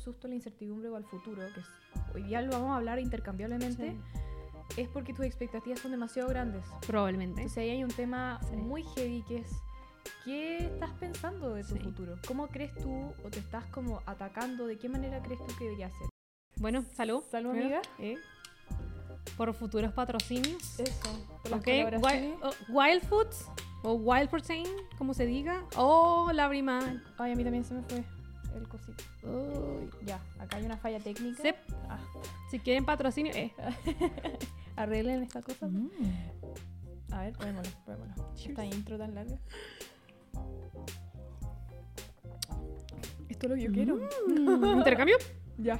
susto a la incertidumbre o al futuro, que es- hoy día lo vamos a hablar intercambiablemente, es porque tus expectativas son demasiado grandes. Probablemente. Entonces ahí hay un tema Sí. muy heavy que es ¿qué estás pensando de tu Sí. futuro? ¿Cómo crees tú o te estás como atacando? ¿De qué manera crees tú que debería ser? Bueno, salud. Salud, amiga. eh, por futuros patrocinios. Eso. por las. Wild, oh, Wild Foods o Wild Protein, como se diga. O la brima. Ay, a mí también se me fue el cosito. Uy, ya, acá hay una falla técnica. Ah, Si quieren patrocinio, eh. arreglen esta cosa. Mm. A ver, probémoslo, probémoslo. Esta intro tan larga. Esto es lo que yo quiero. Mm, Intercambio. Ya.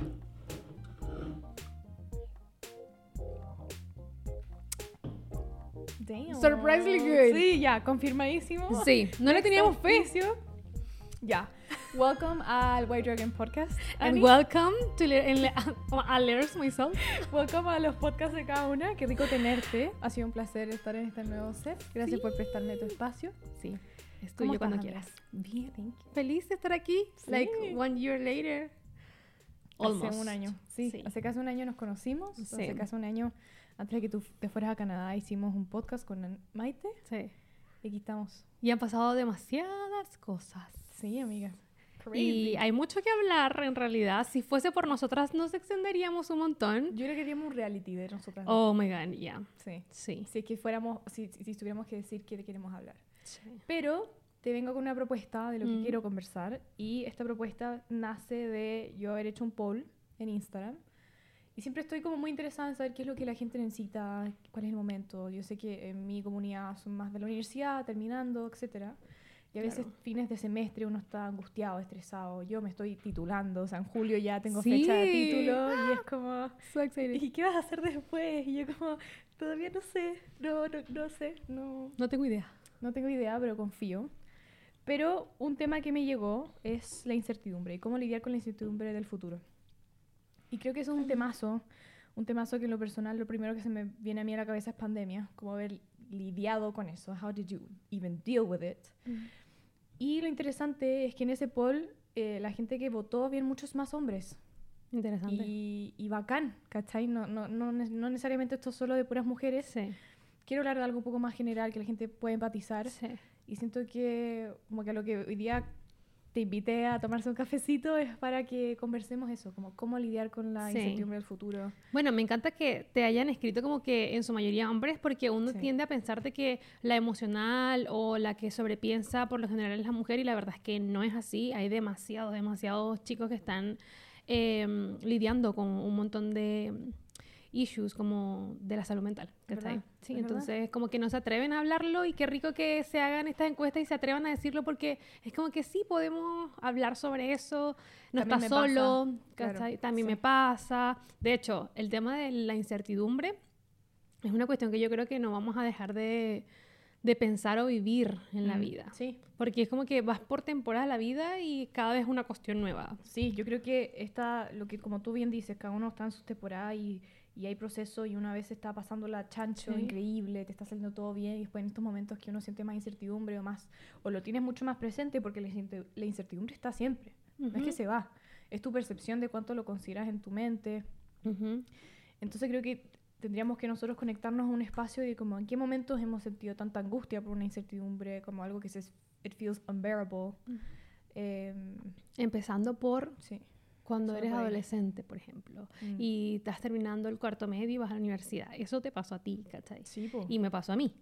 Damn. Surprisingly good. Sí, ya, confirmadísimo. Sí, no le teníamos fe. Ya. Welcome al White Dragon Podcast. And welcome to le- en le- a Letters Myself. Welcome a los podcasts de cada una. Qué rico tenerte. Ha sido un placer estar en este nuevo set. Gracias Sí. por prestarme tu espacio. Sí, es ¿Cómo tuyo cuando quieras. Bien, thank you. Feliz de estar aquí. Sí. Like one year later. Almost. Hace un año. Sí, Sí. hace casi un año nos conocimos. Sí. Hace casi un año, antes de que tú te fueras a Canadá, hicimos un podcast con Maite. Sí. Y aquí estamos. Y han pasado demasiadas cosas. Sí, amiga. Y hay mucho que hablar en realidad. Si fuese por nosotras, nos extenderíamos un montón. Yo le queríamos un reality de nosotras. Oh my god, ya. Sí. Sí. Si es que fuéramos, si, si, tuviéramos que decir qué queremos hablar. sí. Pero te vengo con una propuesta de lo que Mm. quiero conversar. Y esta propuesta nace de yo haber hecho un poll en Instagram. Y siempre estoy como muy interesada en saber qué es lo que la gente necesita, cuál es el momento. Yo sé que en mi comunidad son más de la universidad, terminando, etcétera. Y a veces Claro. fines de semestre uno está angustiado, estresado. Yo me estoy titulando, o sea, en julio ya tengo Sí. fecha de título y es como, So. ¿y qué vas a hacer después? Y yo como, todavía no sé, no, no, no sé, no, No tengo idea. no tengo idea, pero confío. Pero un tema que me llegó es la incertidumbre y cómo lidiar con la incertidumbre del futuro. Y creo que eso es un temazo, un temazo que en lo personal lo primero que se me viene a mí a la cabeza es pandemia, cómo haber lidiado con eso, how did you even deal with it. Y lo interesante es que en ese poll eh, la gente que votó habían muchos más hombres Interesante. y, y bacán, ¿cachai? No, no, no, no necesariamente esto es solo de puras mujeres. Sí. Quiero hablar de algo un poco más general que la gente puede empatizar. Sí. Y siento que como que a lo que hoy día te invité a tomarse un cafecito es para que conversemos eso, como cómo lidiar con la Sí. incertidumbre del futuro. Bueno, me encanta que te hayan escrito como que en su mayoría hombres, porque uno Sí. tiende a pensar de que la emocional o la que sobrepiensa por lo general es la mujer y la verdad es que no es así. Hay demasiados, demasiados chicos que están em, lidiando con un montón de issues como de la salud mental. Verdad, Sí, verdad. entonces como que no se atreven a hablarlo y qué rico que se hagan estas encuestas y se atrevan a decirlo porque es como que sí podemos hablar sobre eso, no También estás solo, claro, también sí. me pasa. De hecho, el tema de la incertidumbre es una cuestión que yo creo que no vamos a dejar de, de pensar o vivir en la Mm, vida. Sí, Porque es como que vas por temporada la vida y cada vez es una cuestión nueva. sí, yo creo que esta, lo que como tú bien dices, cada uno está en sus temporadas y, y hay proceso y una vez está pasando la chancho Sí. increíble, te está saliendo todo bien y después en estos momentos que uno siente más incertidumbre o más, o lo tienes mucho más presente porque la, incerti- la incertidumbre está siempre, no es que se va, es tu percepción de cuánto lo consideras en tu mente, Ujú. Entonces creo que tendríamos que nosotros conectarnos a un espacio de como en qué momentos hemos sentido tanta angustia por una incertidumbre, como algo que se it feels unbearable. Em, Empezando por sí. Cuando Solo eres adolescente, por ejemplo, Mm. y estás terminando el cuarto medio y vas a la universidad. Eso te pasó a ti, ¿cachai? Sí, po. Y me pasó a mí.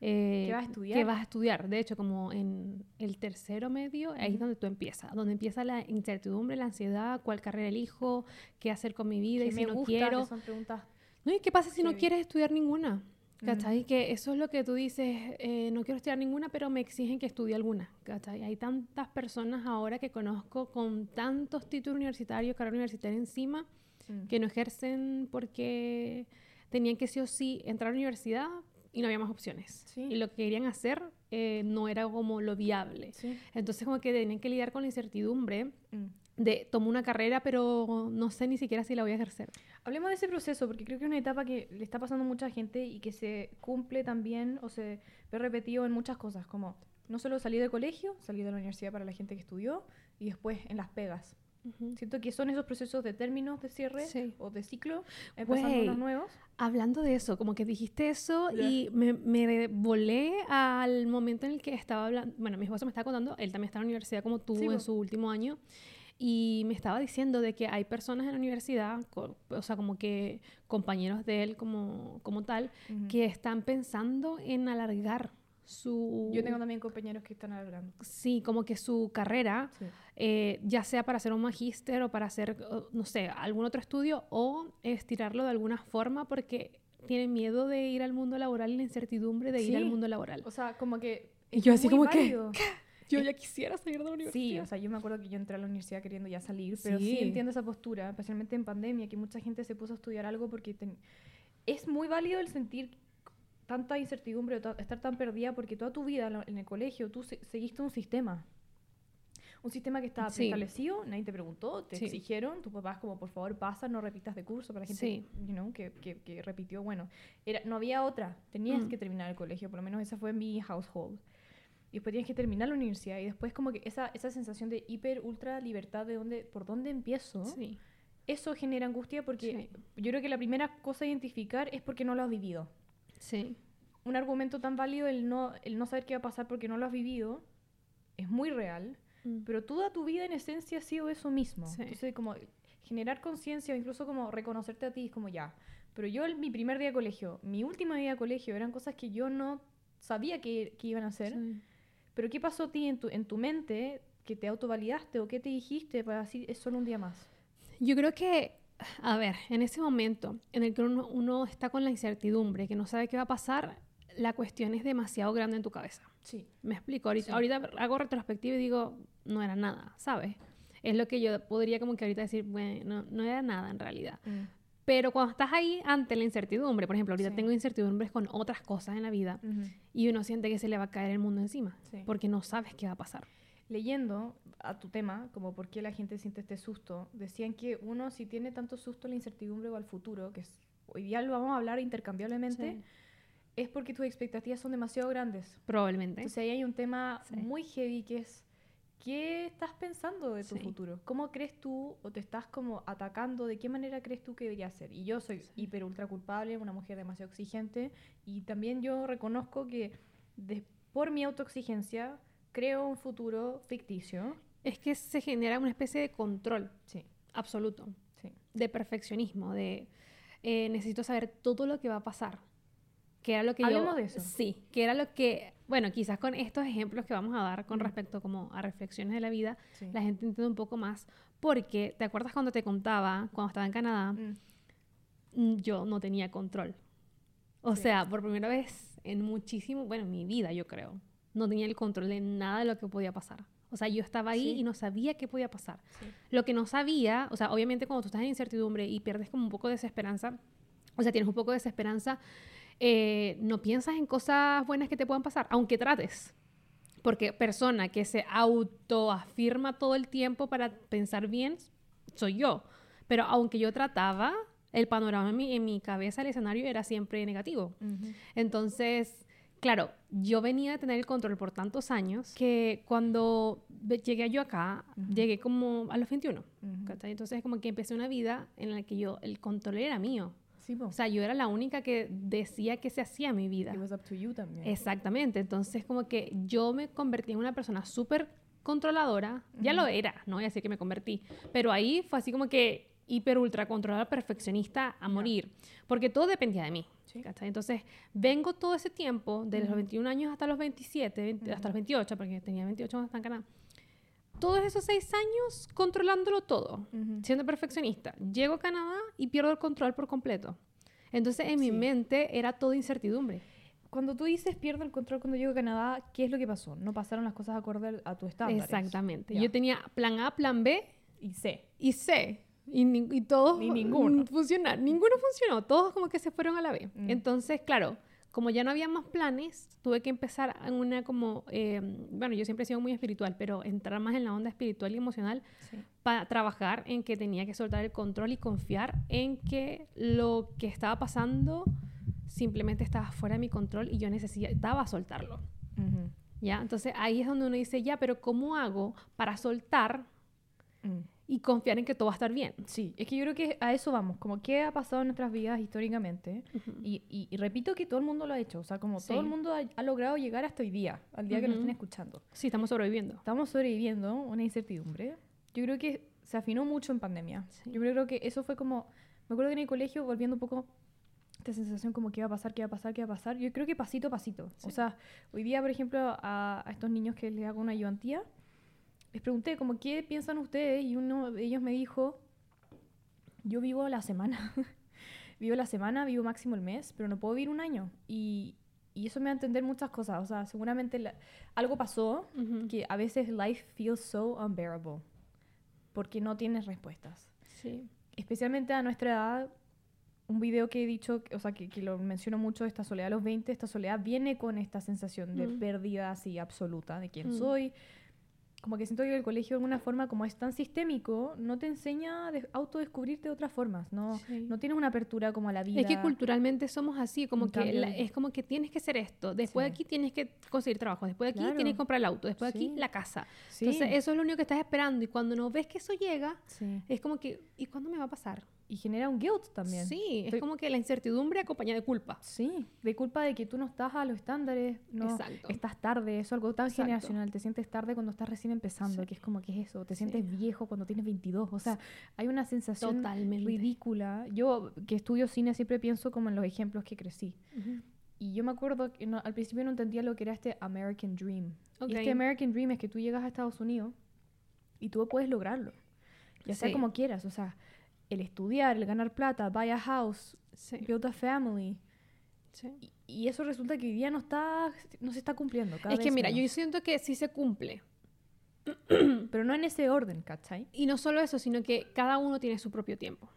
Eh, ¿Qué vas a estudiar? ¿Qué vas a estudiar? De hecho, como en el tercero medio, ahí es Ujú. donde tú empiezas. Donde empieza la incertidumbre, la ansiedad, cuál carrera elijo, qué hacer con mi vida ¿Qué y si me no gusta? quiero. Que son preguntas. No, ¿y qué pasa si no quieres estudiar ninguna? Mm. ¿Cachai? Que eso es lo que tú dices, eh, no quiero estudiar ninguna, pero me exigen que estudie alguna. ¿Cachai? Hay tantas personas ahora que conozco con tantos títulos universitarios, carrera universitaria encima, Mm. que no ejercen porque tenían que sí o sí entrar a la universidad y no había más opciones. Sí. Y lo que querían hacer eh, no era como lo viable. Sí. Entonces como que tenían que lidiar con la incertidumbre Mm. De tomo una carrera pero no sé ni siquiera si la voy a ejercer. Hablemos de ese proceso, porque creo que es una etapa que le está pasando a mucha gente y que se cumple también o se ve repetido en muchas cosas, como no solo salir del colegio, salir de la universidad para la gente que estudió y después en las pegas. Siento que son esos procesos de términos de cierre Sí. o de ciclo, empezando Güey. unos nuevos. Hablando de eso, como que dijiste eso Ya. y me, me volé al momento en el que estaba hablando, bueno, mi esposo me estaba contando, él también está en la universidad como tú Sí, en su último año y me estaba diciendo de que hay personas en la universidad, o sea, como que compañeros de él como, como tal, Ujú. que están pensando en alargar su... Yo tengo también compañeros que están hablando. Sí, como que su carrera, Sí. eh, ya sea para hacer un magíster o para hacer, no sé, algún otro estudio o estirarlo de alguna forma porque tienen miedo de ir al mundo laboral y la incertidumbre de ir al Sí. mundo laboral. O sea, como que. Y yo así como que, válido. Yo ya quisiera salir de la universidad. Sí, o sea, yo me acuerdo que yo entré a la universidad queriendo ya salir, pero sí, Sí. entiendo esa postura, especialmente en pandemia, que mucha gente se puso a estudiar algo porque ten- es muy válido el sentir tanta incertidumbre estar tan perdida porque toda tu vida en el colegio tú se- seguiste un sistema. Un sistema que estaba Sí. preestablecido, nadie te preguntó, te Sí. exigieron, tus papás como por favor pasa, no repitas de curso para gente Sí. you know, que, que- que repitió. Bueno, era, no había otra, tenías Mm. que terminar el colegio, por lo menos esa fue mi household. Y después tienes que terminar la universidad y después como que esa, esa sensación de hiper, ultra libertad de dónde, por dónde empiezo, Sí. eso genera angustia porque yo creo que la primera cosa a identificar es porque no lo has vivido. Sí. Un argumento tan válido el no, el no saber qué va a pasar porque no lo has vivido es muy real, Mm. pero toda tu vida en esencia ha sido eso mismo. Sí. Entonces como generar conciencia o incluso como reconocerte a ti es como ya. Pero yo el- mi primer día de colegio, mi último día de colegio eran cosas que yo no sabía que, que iban a ser. Sí. Pero ¿qué pasó a ti en tu, en tu mente que te autovalidaste o qué te dijiste para decir es solo un día más? Yo creo que, a ver, en ese momento en el que uno, uno está con la incertidumbre, que no sabe qué va a pasar, la cuestión es demasiado grande en tu cabeza. Sí. Me explico. Ahorita, Sí. ahorita hago retrospectiva y digo, no era nada, ¿sabes? Es lo que yo podría como que ahorita decir, bueno, no, no era nada en realidad. Pero cuando estás ahí ante la incertidumbre, por ejemplo, ahorita Sí. tengo incertidumbres con otras cosas en la vida y uno siente que se le va a caer el mundo encima Sí. porque no sabes qué va a pasar. Leyendo a tu tema, como por qué la gente siente este susto, decían que uno si tiene tanto susto a la incertidumbre o al futuro, que es- hoy día lo vamos a hablar intercambiablemente, Sí. es porque tus expectativas son demasiado grandes. Probablemente. Entonces ahí hay un tema muy heavy que es ¿qué estás pensando de tu Sí. futuro? ¿Cómo crees tú o te estás como atacando? ¿De qué manera crees tú que debería ser? Y yo soy Sí. hiper ultra culpable, una mujer demasiado exigente y también yo reconozco que de- por mi autoexigencia creo un futuro ficticio. Es que se genera una especie de control Sí, absoluto, sí. de perfeccionismo, de eh, necesito saber todo lo que va a pasar. Que era lo que Hablemos yo... de eso. Sí, que era lo que... Bueno, quizás con estos ejemplos que vamos a dar con respecto como a reflexiones de la vida, sí. la gente entiende un poco más. Porque, ¿te acuerdas cuando te contaba, cuando estaba en Canadá, Mm, mm, yo no tenía control? O Sí. sea, por primera vez en muchísimo, bueno, en mi vida yo creo, no tenía el control de nada de lo que podía pasar. O sea, yo estaba ahí Sí. y no sabía qué podía pasar. sí. Lo que no sabía, o sea, obviamente cuando tú estás en incertidumbre y pierdes como un poco de desesperanza, o sea, tienes un poco de desesperanza, eh, no piensas en cosas buenas que te puedan pasar, aunque trates. Porque persona que se autoafirma todo el tiempo para pensar bien, soy yo. Pero aunque yo trataba, el panorama en mi, en mi cabeza, el escenario era siempre negativo. Entonces, claro, yo venía de tener el control por tantos años que cuando llegué yo acá, llegué como a los 21. Ujú. ¿cachai? Entonces, como que empecé una vida en la que yo, el control era mío. Sí. O sea, yo era la única que decía que se hacía mi vida. It was up to you también. Exactamente. Entonces, como que yo me convertí en una persona súper controladora. Ya lo era, no voy a decir que me convertí. Pero ahí fue así como que hiper ultra controladora, perfeccionista a Ya. morir. Porque todo dependía de mí. Entonces, vengo todo ese tiempo, de los Ujú. 21 años hasta los 27, 20 hasta los 28, porque tenía 28 cuando estaba en Canadá. Todos esos seis años controlándolo todo siendo perfeccionista. Llego a Canadá y pierdo el control por completo. Entonces en mi mente era todo incertidumbre. Cuando tú dices pierdo el control cuando llego a Canadá, ¿qué es lo que pasó? No pasaron las cosas acorde a tu estándar. Exactamente. Yo tenía plan A, plan B Y sé. y C. Y, todos Ni ninguno. funcionaron. Ninguno funcionó. Todos como que se fueron a la B. Mm. Entonces, claro, como ya no había más planes, tuve que empezar en una como... eh, bueno, yo siempre he sido muy espiritual, pero entrar más en la onda espiritual y emocional Sí. para trabajar en que tenía que soltar el control y confiar en que lo que estaba pasando simplemente estaba fuera de mi control y yo necesitaba soltarlo. Ujú. ¿Ya? Entonces ahí es donde uno dice, ya, pero ¿cómo hago para soltar Mm. Y confiar en que todo va a estar bien. Sí, es que yo creo que a eso vamos, como qué ha pasado en nuestras vidas históricamente. Ujú. Y, y- y repito que todo el mundo lo ha hecho, o sea, como Sí. todo el mundo ha, ha logrado llegar hasta hoy día, al día que nos estén escuchando. Sí, estamos sobreviviendo. Estamos sobreviviendo una incertidumbre. Yo creo que se afinó mucho en pandemia. Sí. Yo creo que eso fue como, me acuerdo que en el colegio, volviendo un poco esta sensación como que iba a pasar, que iba a pasar, que iba a pasar. Yo creo que pasito a pasito. O Sí. sea, hoy día, por ejemplo, a, a estos niños que les hago una ayudantía, les pregunté como, ¿qué piensan ustedes? Y uno de ellos me dijo, yo vivo la semana. vivo la semana, vivo máximo el mes, pero no puedo vivir un año. Y, y eso me va a entender muchas cosas. O sea, seguramente la- algo pasó Ujú. que a veces life feels so unbearable porque no tienes respuestas. Sí. Especialmente a nuestra edad, un video que he dicho, o sea, que, que lo menciono mucho, esta soledad a los 20, esta soledad viene con esta sensación de Mm. pérdida así absoluta de quién Mm. soy. Como que siento que el colegio de alguna forma, como es tan sistémico, no te enseña a de- autodescubrirte de otras formas. No, Sí. no tienes una apertura como a la vida. Es que culturalmente somos así, como En que la- es como que tienes que ser esto, después de aquí tienes que conseguir trabajo, después de aquí Claro. tienes que comprar el auto, después de aquí la casa. Entonces eso es lo único que estás esperando y cuando no ves que eso llega, es como que, ¿y cuándo me va a pasar? Y genera un guilt también. Sí, Estoy- es como que la incertidumbre acompañada de culpa. Sí, de culpa de que tú no estás a los estándares, no Exacto. estás tarde, eso es algo tan Exacto. generacional, te sientes tarde cuando estás recién empezando, Sí. que es como que es eso, te Sí. sientes viejo cuando tienes 22, o sea, hay una sensación Totalmente. ridícula. Yo que estudio cine siempre pienso como en los ejemplos que crecí. Ujú. Y yo me acuerdo que no- al principio no entendía lo que era este American Dream. Ok. Y este American Dream es que tú llegas a Estados Unidos y tú puedes lograrlo, ya sea Sí. como quieras, o sea, el estudiar, el ganar plata, buy a house, Sí, build a family. sí. Y, y eso resulta que hoy día no está, no se está cumpliendo. Cada Es que vez mira, yo siento que sí se cumple. Pero no en ese orden, ¿cachai? Y no solo eso, sino que cada uno tiene su propio tiempo.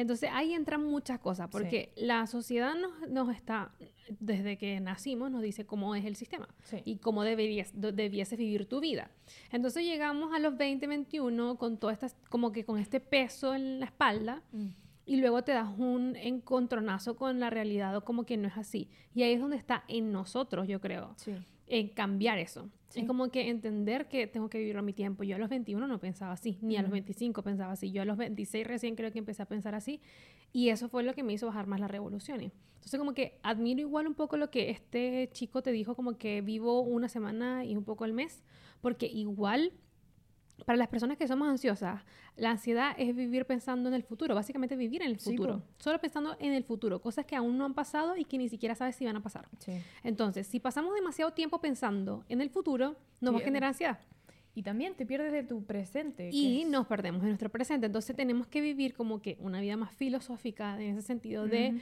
Entonces ahí entran muchas cosas, porque la sociedad nos, nos está, desde que nacimos, nos dice cómo es el sistema Sí. y cómo deberías, debieses vivir tu vida. Entonces llegamos a los 20, 21 con todo estas, como que con este peso en la espalda Mm. y luego te das un encontronazo con la realidad o como que no es así. Y ahí es donde está en nosotros, yo creo, Sí. En cambiar eso. Sí. Es como que entender que tengo que vivir a mi tiempo. Yo a los 21 no pensaba así, ni a los Ujú. 25 pensaba así. Yo a los 26 recién creo que empecé a pensar así. Y eso fue lo que me hizo bajar más las revoluciones. Entonces como que admiro igual un poco lo que este chico te dijo, como que vivo una semana y un poco al mes, porque igual... Para las personas que somos ansiosas, la ansiedad es vivir pensando en el futuro, básicamente vivir en el Sí, futuro, po. solo pensando en el futuro, cosas que aún no han pasado y que ni siquiera sabes si van a pasar. Sí. Entonces, si pasamos demasiado tiempo pensando en el futuro, nos va a Sí, generar ansiedad Y también te pierdes de tu presente. y es- nos perdemos de nuestro presente. Entonces, tenemos que vivir como que una vida más filosófica en ese sentido de, Ujú.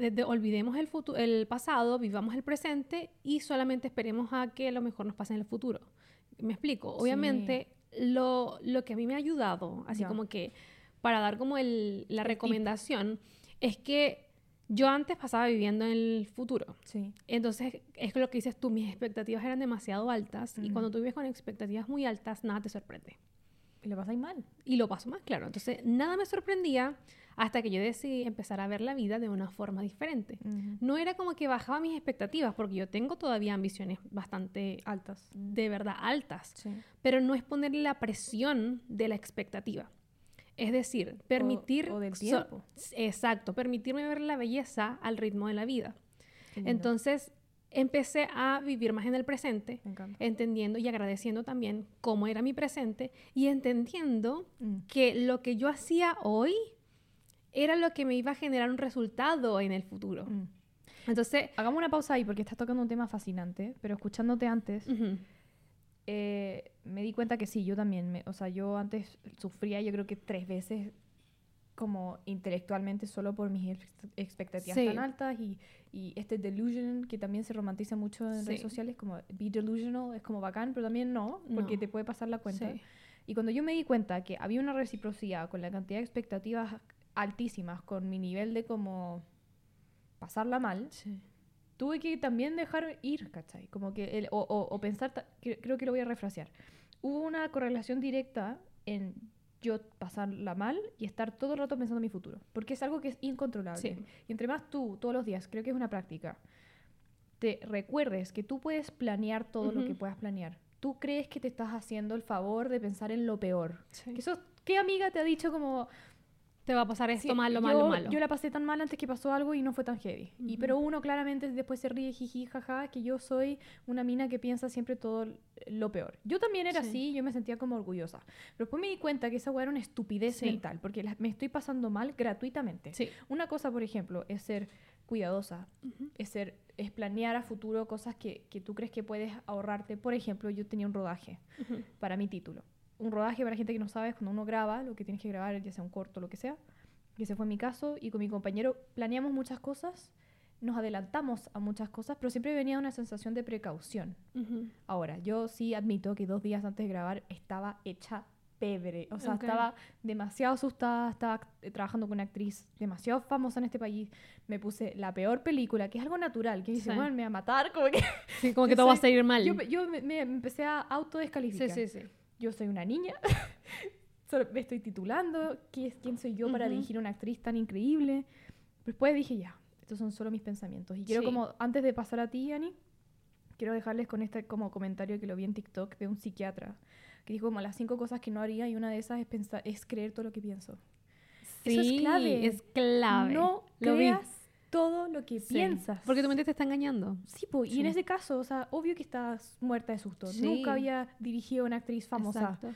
de- de olvidemos el, futu- el pasado, vivamos el presente y solamente esperemos a que lo mejor nos pase en el futuro. ¿Me explico? Obviamente, lo, lo que a mí me ha ayudado, así como que para dar como el, la recomendación, es que yo antes pasaba viviendo en el futuro. Sí. Entonces, es lo que dices tú, mis expectativas eran demasiado altas y cuando tú vives con expectativas muy altas, nada te sorprende. Y le pasáis mal. Y lo paso más claro. Entonces, nada me sorprendía hasta que yo decidí empezar a ver la vida de una forma diferente. No era como que bajaba mis expectativas, porque yo tengo todavía ambiciones bastante Altas. de verdad altas, Sí. pero no es ponerle la presión de la expectativa. Es decir, permitir... o del so- tiempo. exacto, permitirme ver la belleza al ritmo de la vida. Entonces empecé a vivir más en el presente, entendiendo y agradeciendo también cómo era mi presente y entendiendo Mm. que lo que yo hacía hoy era lo que me iba a generar un resultado en el futuro. Mm. Entonces, Hagamos una pausa ahí porque estás tocando un tema fascinante, pero escuchándote antes, ujú, eh, me di cuenta que sí, yo también. me- o sea, yo antes sufría, yo creo que tres veces como intelectualmente solo por mis ex- expectativas Sí. tan altas y, y este delusion que también se romantiza mucho en redes Sí. sociales, como be delusional, es como bacán, pero también no, porque No. te puede pasar la cuenta. sí. Y cuando yo me di cuenta que había una reciprocidad con la cantidad de expectativas altísimas, con mi nivel de como pasarla mal, Sí. tuve que también dejar ir, ¿cachai? Como que, el- o, o- o pensar, que- creo que lo voy a refrasear. Hubo una correlación directa en yo pasarla mal y estar todo el rato pensando en mi futuro, porque es algo que es incontrolable. Sí. Y entre más tú, todos los días, creo que es una práctica, te recuerdes que tú puedes planear todo lo que puedas planear tú crees que te estás haciendo el favor de pensar en lo peor. Sí. Que eso, ¿Qué amiga te ha dicho como... Te va a pasar esto Sí, malo, yo, malo. Yo la pasé tan mal antes que pasó algo y no fue tan heavy. y, pero uno claramente después se ríe, jiji, jaja, que yo soy una mina que piensa siempre todo lo peor. Yo también era Sí. así, yo me sentía como orgullosa. Pero después me di cuenta que esa weá era una estupidez Sí. mental, porque la- me estoy pasando mal gratuitamente. Sí. Una cosa, por ejemplo, es ser cuidadosa, es, ser, es planear a futuro cosas que, que tú crees que puedes ahorrarte. Por ejemplo, yo tenía un rodaje para mi título. Un rodaje, para gente que no sabe, es cuando uno graba lo que tienes que grabar, ya sea un corto, lo que sea. Y ese fue mi caso. Y con mi compañero planeamos muchas cosas, nos adelantamos a muchas cosas, pero siempre venía una sensación de precaución. Ujú. Ahora, yo sí admito que dos días antes de grabar estaba hecha pebre. O sea, Ok. estaba demasiado asustada, estaba eh, trabajando con una actriz demasiado famosa en este país. Me puse la peor película, que es algo natural, que dice, Sí. bueno, me va a matar, como que... Sí, como que todo va a salir mal. Yo, yo me, me empecé a autodescalificar sí, sí, sí. Yo soy una niña, me estoy titulando, ¿Qui- ¿quién soy yo para dirigir a una actriz tan increíble? Después dije, ya, estos son solo mis pensamientos. Y quiero Sí. como, antes de pasar a ti, Ani, quiero dejarles con este como comentario que lo vi en TikTok de un psiquiatra, que dijo como las cinco cosas que no haría y una de esas es, pensar, es creer todo lo que pienso. Eso es Sí, clave. Es clave. No Lo vi. Todo lo que Sí. piensas. Porque tu mente te está engañando. Sí, po, y Sí. en ese caso, o sea, obvio que estás muerta de susto. Sí. Nunca había dirigido a una actriz famosa Exacto.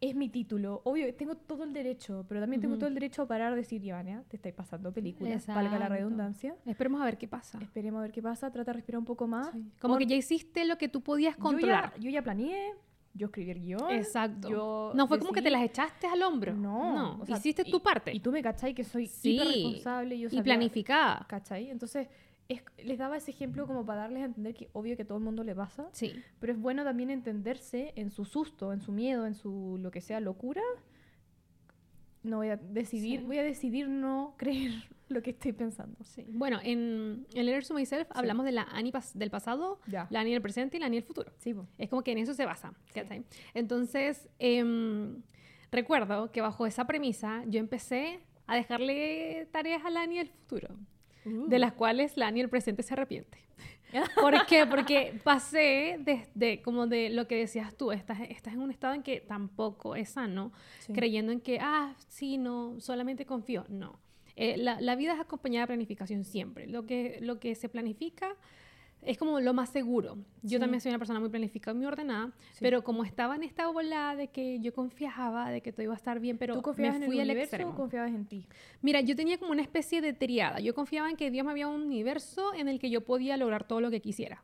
es mi título. Obvio, tengo todo el derecho, pero también tengo Ujú. todo el derecho a parar de decir, Ivania, te estáis pasando películas, valga la Exacto. redundancia. Esperemos a ver qué pasa. Esperemos a ver qué pasa, trata de respirar un poco más. Como Pon- que ya hiciste lo que tú podías yo controlar. ya, yo ya planeé, yo escribí el guion. Exacto. yo no fue como que te decidí- las echaste al hombro. No, o sea, hiciste y- tu parte. Y tú me cachai que soy Sí, responsable. Yo y sabía- planificada. ¿Cachai? Entonces, es- les daba ese ejemplo como para darles a entender que obvio que todo el mundo le pasa. Sí. Pero es bueno también entenderse en su susto, en su miedo, en su lo que sea locura. No voy a decidir, Sí. voy a decidir no creer lo que estoy pensando. sí. Bueno, en, en Letters to Myself hablamos de la Annie pas- del pasado, Ya. la Annie del presente y la Annie del futuro. Sí. Es como que en eso se basa. Entonces, em, recuerdo que bajo esa premisa yo empecé a dejarle tareas a la Annie del futuro, de las cuales la Annie del presente se arrepiente. ¿Por qué? Porque pasé de, como de lo que decías tú, estás, estás en un estado en que tampoco es sano, Sí. creyendo en que, ah, sí, no, solamente confío. No. Eh, la, la vida es acompañada de planificación siempre. Lo que, lo que se planifica es como lo más seguro. Yo Sí. también soy una persona muy planificada, muy ordenada, Sí. pero como estaba en esta bola de que yo confiaba, de que todo iba a estar bien, pero ¿Tú confiabas me en fui el al extremo. o confiabas en ti? Mira, yo tenía como una especie de triada. Yo confiaba en que Dios me había un universo en el que yo podía lograr todo lo que quisiera.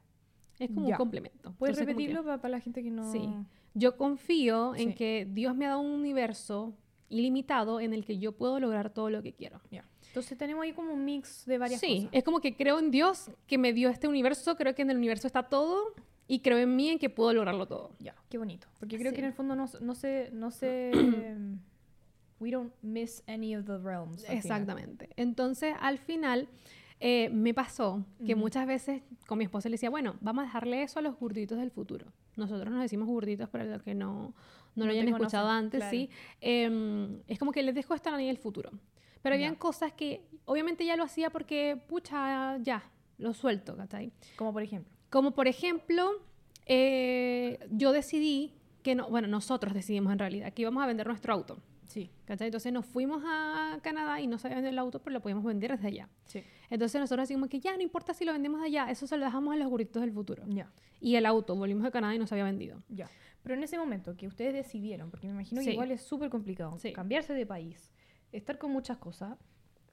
Es como Ya. un complemento. ¿Puedes Entonces, como que- repetirlo para, la gente que no...? Sí. Yo confío en que Dios me ha dado un universo ilimitado en el que yo puedo lograr todo lo que quiero. Ya. Entonces tenemos ahí como un mix de varias sí, cosas. es como que creo en Dios que me dio este universo, creo que en el universo está todo y creo en mí en que puedo lograrlo todo. Ya, qué bonito. Porque creo Sí. que en el fondo no, no se... No se we don't miss any of the realms. al final. Exactamente. Entonces, al final, eh, me pasó que muchas veces con mi esposa le decía, bueno, vamos a dejarle eso a los gorditos del futuro. Nosotros nos decimos gorditos para los que no, no No lo hayan escuchado conocen, antes, claro. sí. Em, es como que les dejo esto a la niña del futuro. Pero habían cosas que, obviamente, ya lo hacía porque, pucha, ya, lo suelto, ¿cachai? Como por ejemplo. Como por ejemplo, eh, yo decidí que no, bueno, nosotros decidimos en realidad que íbamos a vender nuestro auto. Sí, ¿cachai? Entonces nos fuimos a Canadá y no sabíamos vender el auto, pero lo podíamos vender desde allá. sí. Entonces nosotros decimos que ya no importa si lo vendemos allá, eso se lo dejamos a los burritos del futuro. Ya. Y el auto, volvimos a Canadá y no se había vendido. Ya. Pero en ese momento que ustedes decidieron, porque me imagino Sí. que igual es súper complicado, Sí. cambiarse de país, estar con muchas cosas,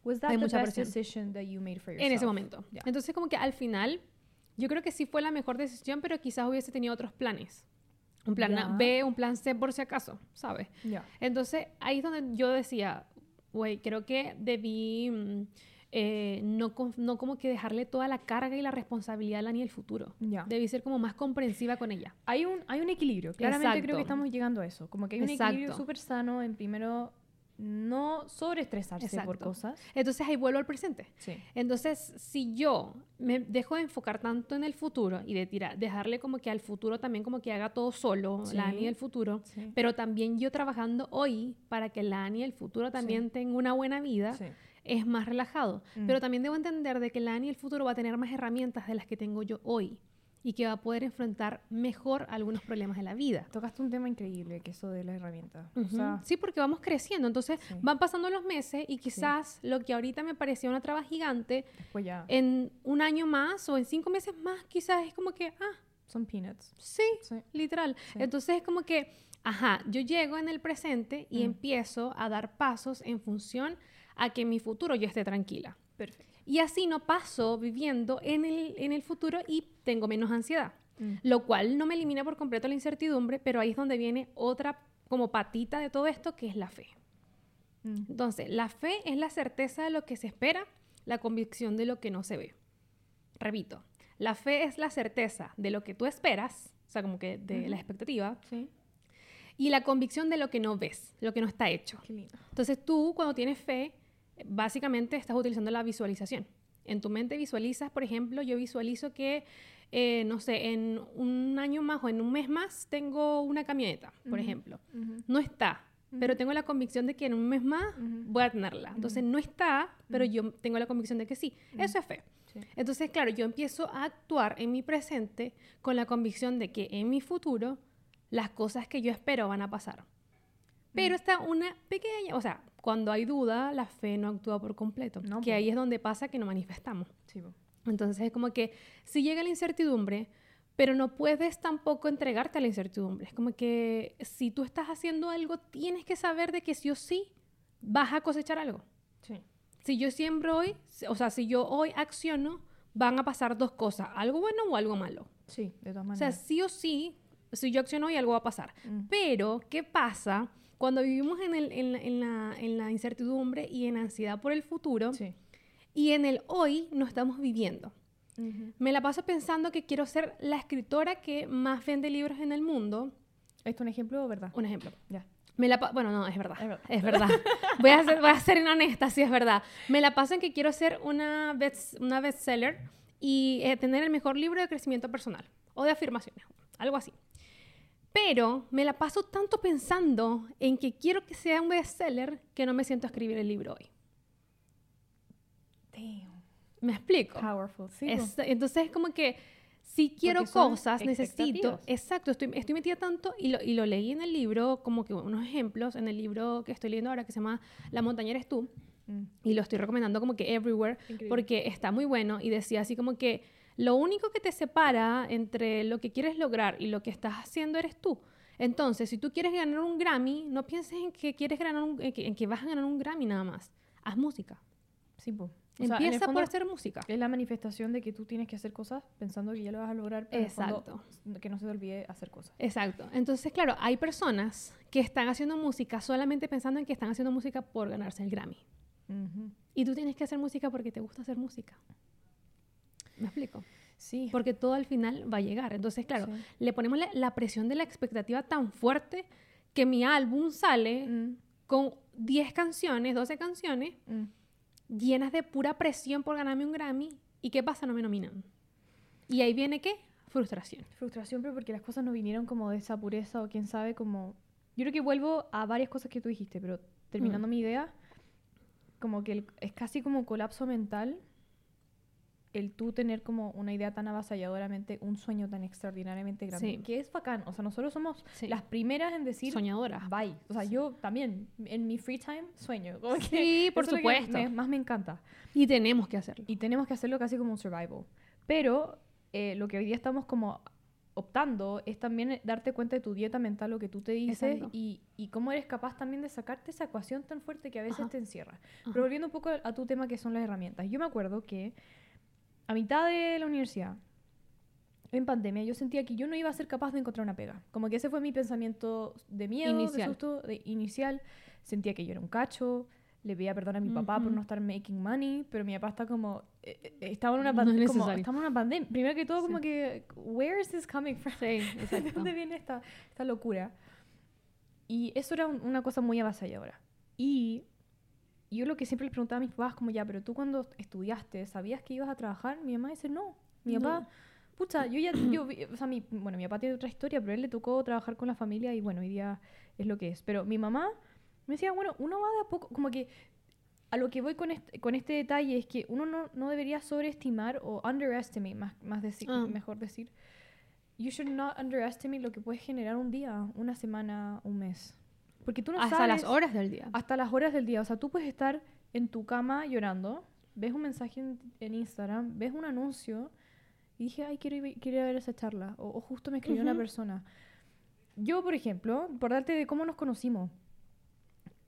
was that Hay the mucha best presión. decision that you made for En ese yourself? momento. Ya. Entonces como que al final, yo creo que sí fue la mejor decisión, pero quizás hubiese tenido otros planes. Un plan Ya. B, un plan C por si acaso, ¿sabes? Ya. Entonces ahí es donde yo decía, güey, creo que debí mm, eh, no, no como que dejarle toda la carga y la responsabilidad a la ni el futuro. Ya. Debí ser como más comprensiva con ella. Hay un, hay un equilibrio. Claramente creo Exacto. que estamos llegando a eso. Como que hay un equilibrio Exacto. súper sano en primero no sobreestresarse por Exacto. cosas. Entonces ahí vuelvo al presente. Sí. Entonces, si yo me dejo de enfocar tanto en el futuro y de tirar, dejarle como que al futuro también como que haga todo solo, Sí. la Ani del futuro, Sí. pero también yo trabajando hoy para que la Ani del futuro también tenga una buena vida, es más relajado. Mm. Pero también debo entender de que la Ani del futuro va a tener más herramientas de las que tengo yo hoy. Y que va a poder enfrentar mejor algunos problemas de la vida. Tocaste un tema increíble, que eso de. O Ujú. sea, sí, porque vamos creciendo, entonces Sí. van pasando los meses y quizás lo que ahorita me parecía una traba gigante, ya en un año más o en cinco meses más, quizás es como que, ah, son peanuts. sí, Sí. literal. Sí. Entonces es como que, ajá, yo llego en el presente y Mm. empiezo a dar pasos en función a que en mi futuro yo esté tranquila. Perfecto. Y así no paso viviendo en el, en el futuro y tengo menos ansiedad. Mm. Lo cual no me elimina por completo la incertidumbre, pero ahí es donde viene otra como patita de todo esto, que es la fe. Mm. Entonces, la fe es la certeza de lo que se espera, la convicción de lo que no se ve. Repito, la fe es la certeza de lo que tú esperas, o sea, como que de la expectativa, Sí. y la convicción de lo que no ves, lo que no está hecho. Entonces tú cuando tienes fe, básicamente estás utilizando la visualización. En tu mente visualizas, por ejemplo, yo visualizo que, eh, no sé, en un año más o en un mes más tengo una camioneta, por ejemplo. No está, pero tengo la convicción de que en un mes más voy a tenerla. Entonces no está, pero yo tengo la convicción de que sí. Eso es fe. Sí. Entonces, claro, yo empiezo a actuar en mi presente con la convicción de que en mi futuro las cosas que yo espero van a pasar. Pero está una pequeña, o sea, cuando hay duda, la fe no actúa por completo. No, que ahí es donde pasa que no manifestamos. Sí. Entonces es como que si llega la incertidumbre, pero no puedes tampoco entregarte a la incertidumbre. Es como que si tú estás haciendo algo, tienes que saber de que sí o sí vas a cosechar algo. Sí. Si yo siembro hoy, o sea, si yo hoy acciono, van a pasar dos cosas, algo bueno o algo malo. Sí, de todas O sea, maneras. sí o sí, si yo acciono hoy, algo va a pasar. Mm. Pero, ¿qué pasa cuando vivimos en, el- en la, en la- en la incertidumbre y en ansiedad por el futuro Sí. y en el hoy no estamos viviendo? Ujú. Me la paso pensando que quiero ser la escritora que más vende libros en el mundo. ¿Esto es un ejemplo o verdad? Un ejemplo. Ya. Me la bueno, no, es verdad. Es verdad. Es verdad. voy, a ser, voy a ser honesta, sí es verdad. Me la paso en que quiero ser una, best, una bestseller y eh, tener el mejor libro de crecimiento personal o de afirmaciones, algo así. Pero me la paso tanto pensando en que quiero que sea un bestseller que no me siento a escribir el libro hoy. Damn. ¿Me explico? Powerful. Sí. Es- entonces es como que si quiero cosas, necesito, exacto, estoy, estoy metida tanto y lo, y lo leí en el libro, como que unos ejemplos, en el libro que estoy leyendo ahora que se llama La montaña eres tú, Mm. y lo estoy recomendando como que everywhere, Increíble. porque está muy bueno y decía así como que lo único que te separa entre lo que quieres lograr y lo que estás haciendo eres tú. Entonces, si tú quieres ganar un Grammy, no pienses en que quieres ganar un- en que, en que vas a ganar un Grammy nada más. Haz música. Sí. O sea, Empieza por hacer música. Es la manifestación de que tú tienes que hacer cosas pensando que ya lo vas a lograr, pero el fondo, Exacto. que no se te olvide hacer cosas. Exacto. Entonces, claro, hay personas que están haciendo música solamente pensando en que están haciendo música por ganarse el Grammy. Y tú tienes que hacer música porque te gusta hacer música. ¿Me explico? Sí. Porque todo al final va a llegar. Entonces, claro, Sí. le ponemos la, la presión de la expectativa tan fuerte que mi álbum sale Mm, con 10 canciones, 12 canciones, mm. llenas de pura presión por ganarme un Grammy. ¿Y qué pasa? No me nominan. ¿Y ahí viene qué? Frustración. Frustración, pero porque las cosas no vinieron como de esa pureza o quién sabe, como... Yo creo que vuelvo a varias cosas que tú dijiste, pero terminando Mm. mi idea, como que el- es casi como colapso mental el tú tener como una idea tan avasalladoramente, un sueño tan extraordinariamente grande, Sí. que es bacán. O sea, nosotros somos Sí. las primeras en decir, Soñadora. bye. O sea, yo también, en mi free time, sueño. Como Sí, por supuesto. me- más me encanta. Y tenemos que hacerlo. Y tenemos que hacerlo casi como un survival. Pero eh, lo que hoy día estamos como optando es también eh, darte cuenta de tu dieta mental, lo que tú te dices y, y cómo eres capaz también de sacarte esa ecuación tan fuerte que a veces Ajá. te encierra. Ajá. Pero volviendo un poco a tu tema que son las herramientas. Yo me acuerdo que a mitad de la universidad, en pandemia, yo sentía que yo no iba a ser capaz de encontrar una pega. Como que ese fue mi pensamiento de miedo, de Inicial. susto, de inicial. Sentía que yo era un cacho. Le pedía perdón a mi papá por no estar making money, pero mi papá está como... eh, eh, estaba en una No es pandemia. como, necesario. estamos en una pandemia. Primero que todo, Sí. como que... Where is this coming from? Sí, ¿De dónde viene esta, esta locura? Y eso era un- una cosa muy avasalladora. Y yo lo que siempre le preguntaba a mis papás, como ya, pero tú cuando estudiaste, ¿sabías que ibas a trabajar? Mi mamá dice, no. Mi No. papá, pucha, yo ya, yo, o sea, mi, bueno, mi papá tiene otra historia, pero a él le tocó trabajar con la familia y bueno, hoy día es lo que es. Pero mi mamá me decía, bueno, uno va de a poco, como que a lo que voy con este, con este detalle es que uno no, no debería sobreestimar o underestimate, más, más decir, Ah. mejor decir. You should not underestimate lo que puedes generar un día, una semana, un mes. Porque tú no Hasta sabes... las horas del día. Hasta las horas del día. O sea, tú puedes estar en tu cama llorando, ves un mensaje en, en Instagram, ves un anuncio y dije, ay, quiero ir, quiero ir a ver esa charla. O, o justo me escribió una Ujú. persona. Yo, por ejemplo, por darte de cómo nos conocimos,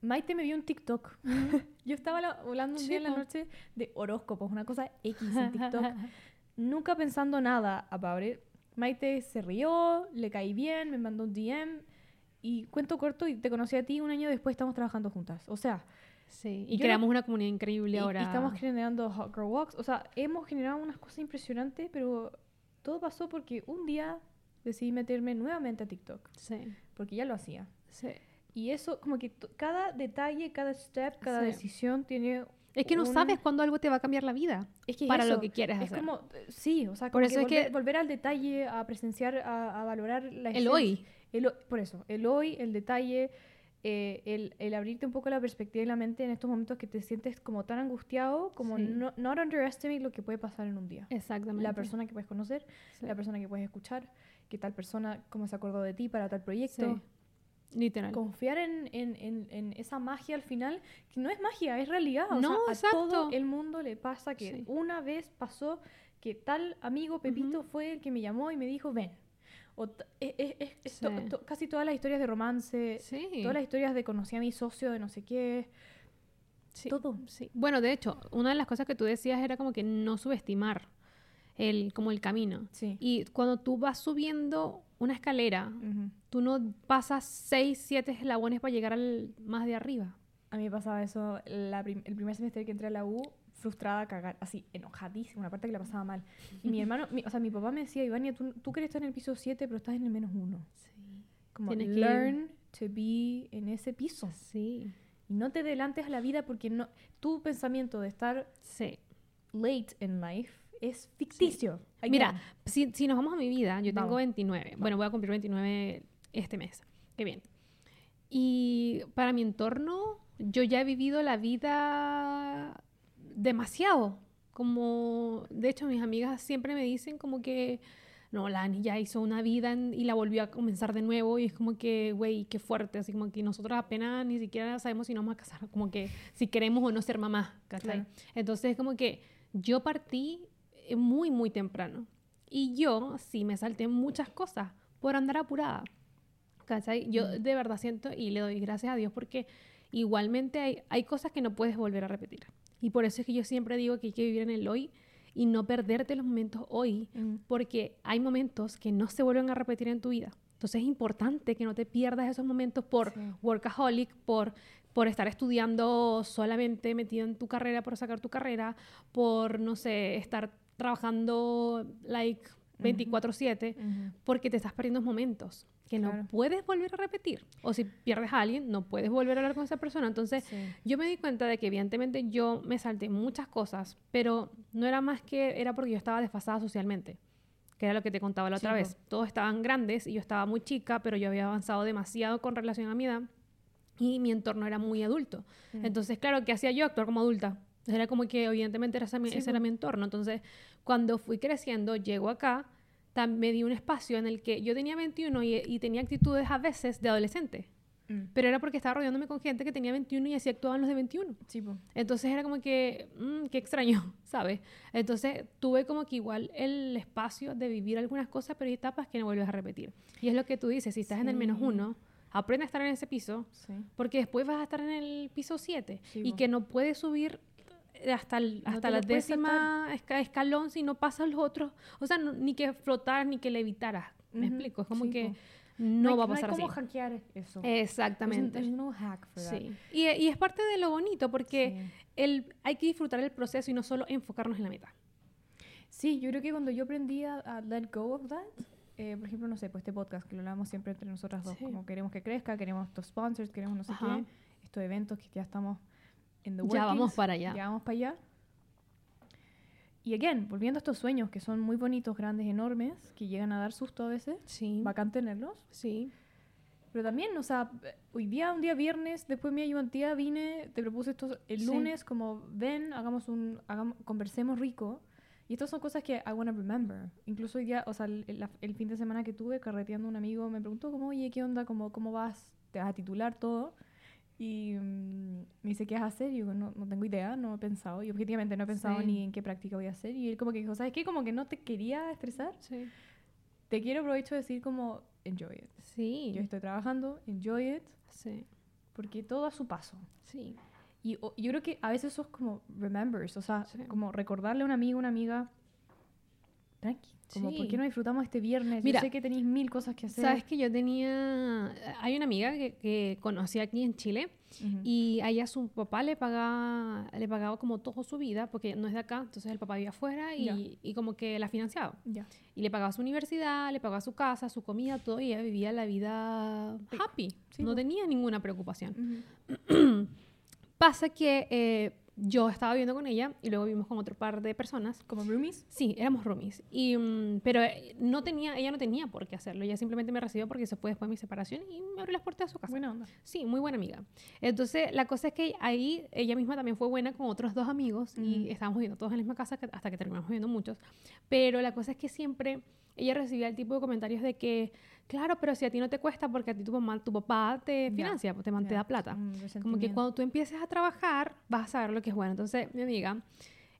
Maite me vio en TikTok. Yo estaba la- hablando un día en la noche de horóscopos, una cosa X en TikTok. Nunca pensando nada it. Maite se rió, le caí bien, me mandó un DM. Y cuento corto, y te conocí a ti un año después estamos trabajando juntas. O sea, Sí, y no- creamos una comunidad increíble y, y ahora. estamos generando Hot Girl Walks. O sea, hemos generado unas cosas impresionantes, pero todo pasó porque un día decidí meterme nuevamente a TikTok. Sí, Porque ya lo hacía. sí. Y eso, como que cada detalle, cada step, cada Sí. decisión tiene. Es que no sabes cuándo algo te va a cambiar la vida es que es para lo eso. que quieres Es hacer. como, eh, sí, o sea, Por como eso que es volver, que- volver al detalle, a presenciar, a, a valorar la el hoy. El por eso, el hoy, el detalle, eh, el, el abrirte un poco la perspectiva y la mente en estos momentos que te sientes como tan angustiado, como Sí. no not underestimate lo que puede pasar en un día. Exactamente. La persona que puedes conocer, Sí. la persona que puedes escuchar, que tal persona, cómo se acordó de ti para tal proyecto. Sí. Literal. Confiar en, en- en- en esa magia al final, que no es magia, es realidad. O No, sea, a todo el mundo le pasa que Sí. una vez pasó que tal amigo Pepito fue el que me llamó y me dijo, ven. O t- es- es- es- es to- Sí. to- casi todas las historias de romance, Sí. todas las historias de conocí a mi socio de no sé qué, Sí. todo. Sí. Bueno, de hecho, una de las cosas que tú decías era como que no subestimar el, como el camino. Sí. Y cuando tú vas subiendo una escalera, tú no pasas seis, siete eslabones para llegar al más de arriba. A mí me pasaba eso la prim- el primer semestre que entré a la U, frustrada, cagar, así, enojadísima, una parte que la pasaba mal. Y mi hermano, mi- o sea, mi papá me decía, Ivania, tú, tú querés estar en el piso 7, pero estás en el menos uno. Como Tienes que- learn to be en ese piso. Sí. Y no te adelantes a la vida porque no, tu pensamiento de estar Sí. late in life es ficticio. Again. Mira, si, si nos vamos a mi vida, yo tengo Vamos. 29. Bueno, voy a cumplir 29 este mes. Qué bien. Y para mi entorno, yo ya he vivido la vida demasiado. Como, de hecho, mis amigas siempre me dicen como que, no, Lani ya hizo una vida en- y la volvió a comenzar de nuevo y es como que, güey, qué fuerte. Así como que nosotros apenas ni siquiera sabemos si nos vamos a casar, como que si queremos o no ser mamá, ¿cachai? Claro. Entonces, como que yo partí eh, muy, muy temprano. Y yo sí me salté muchas cosas por andar apurada. ¿Cachai? Yo Mm. de verdad siento y le doy gracias a Dios porque igualmente hay, hay cosas que no puedes volver a repetir. Y por eso es que yo siempre digo que hay que vivir en el hoy y no perderte los momentos hoy Mm. porque hay momentos que no se vuelven a repetir en tu vida. Entonces es importante que no te pierdas esos momentos por Sí. workaholic, por, por estar estudiando solamente metido en tu carrera por sacar tu carrera, por, no sé, estar trabajando like 24/7, Ujú. porque te estás perdiendo momentos que Claro. no puedes volver a repetir. O si pierdes a alguien, no puedes volver a hablar con esa persona. Entonces, Sí. yo me di cuenta de que evidentemente yo me salté muchas cosas, pero no era más que era porque yo estaba desfasada socialmente, que era lo que te contaba la otra vez. Todos estaban grandes y yo estaba muy chica, pero yo había avanzado demasiado con relación a mi edad y mi entorno era muy adulto. Mm. Entonces, claro, ¿qué hacía yo? Actuar como adulta. Era como que evidentemente era ese, Sí, ese po. era mi entorno. Entonces, cuando fui creciendo, llego acá, me di un espacio en el que yo tenía 21 y, y tenía actitudes a veces de adolescente. Mm. Pero era porque estaba rodeándome con gente que tenía 21 y así actuaban los de 21. Sí. Entonces era como que, mm, qué extraño, ¿sabes? Entonces tuve como que igual el espacio de vivir algunas cosas, pero hay etapas que no vuelves a repetir. Y es lo que tú dices, si estás en el menos uno, aprende a estar en ese piso, Sí. porque después vas a estar en el piso 7 Sí, y po. que no puedes subir hasta, el- No hasta la décima esca- escalón si no pasas los otros. O sea, no- ni que flotar ni que levitaras. ¿Me Ujú, explico? Es como sí, que no, hay- va a pasar No hay así. cómo hackear eso. Exactamente. No hack for that. Sí. Y, y es parte de lo bonito porque Sí. el, hay que disfrutar el proceso y no solo enfocarnos en la meta. Sí, yo creo que cuando yo aprendí a, a let go of that, eh, por ejemplo, no sé, pues este podcast que lo hablamos siempre entre nosotras dos, Sí. como queremos que crezca, queremos estos sponsors, queremos no sé Ajá. qué, estos eventos que ya estamos en the Ya vamos para allá. Ya vamos para allá. Y again, volviendo a estos sueños que son muy bonitos, grandes, enormes, que llegan a dar susto a veces, Sí. bacán tenerlos. Sí. Pero también, o sea, hoy día, un día viernes, después mi ayudantía vine, te propuse esto el Sí. lunes, como ven, hagamos un, hagamos, conversemos rico. Y estas son cosas que I wanna remember. Incluso hoy día, o sea, el, el- el fin de semana que tuve carreteando un amigo me preguntó como, oye, ¿qué onda? ¿Cómo, cómo vas? ¿Te vas a titular todo? Y mm, me dice, ¿qué vas a hacer? Y yo, no, no tengo idea, no he pensado. Y objetivamente no he pensado Sí. ni en qué práctica voy a hacer. Y él como que dijo, ¿sabes qué? Como que no te quería estresar. Sí. Te quiero aprovecho de decir como, enjoy it. Sí. Yo estoy trabajando, enjoy it, Sí. porque todo a su paso. Sí. Y o- yo creo que a veces sos como remembers, o sea, Sí. como recordarle a un amigo, una amiga, tranqui, como, ¿por Sí. qué no disfrutamos este viernes? Mira, yo sé que tenéis mil cosas que hacer. Sabes que yo tenía. Hay una amiga que, que conocí aquí en Chile Ujú. y a ella su papá le pagaba, le pagaba como toda su vida porque no es de acá, entonces el papá vivía afuera y, y como que la financiaba. Y le pagaba su universidad, le pagaba su casa, su comida, todo, y ella vivía la vida happy. Sí, no po. tenía ninguna preocupación. Ujú. Pasa que eh, yo estaba viviendo con ella y luego vivimos con otro par de personas. Como roomies. Sí, éramos roomies. Y, mm, pero eh, no tenía, ella no tenía por qué hacerlo. Ella simplemente me recibió porque se fue después de mi separación y me abrió las puertas de su casa. Buena onda. Sí, muy buena amiga. Entonces, la cosa es que ahí ella misma también fue buena con otros dos amigos y estábamos viviendo todos en la misma casa que- hasta que terminamos viviendo muchos. Pero la cosa es que siempre ella recibía el tipo de comentarios de que, claro, pero si a ti no te cuesta porque a ti tu mamá, tu papá te financia, te, man- te da plata. un Como que cuando tú empieces a trabajar, vas a saber lo que es bueno. Entonces, mi amiga,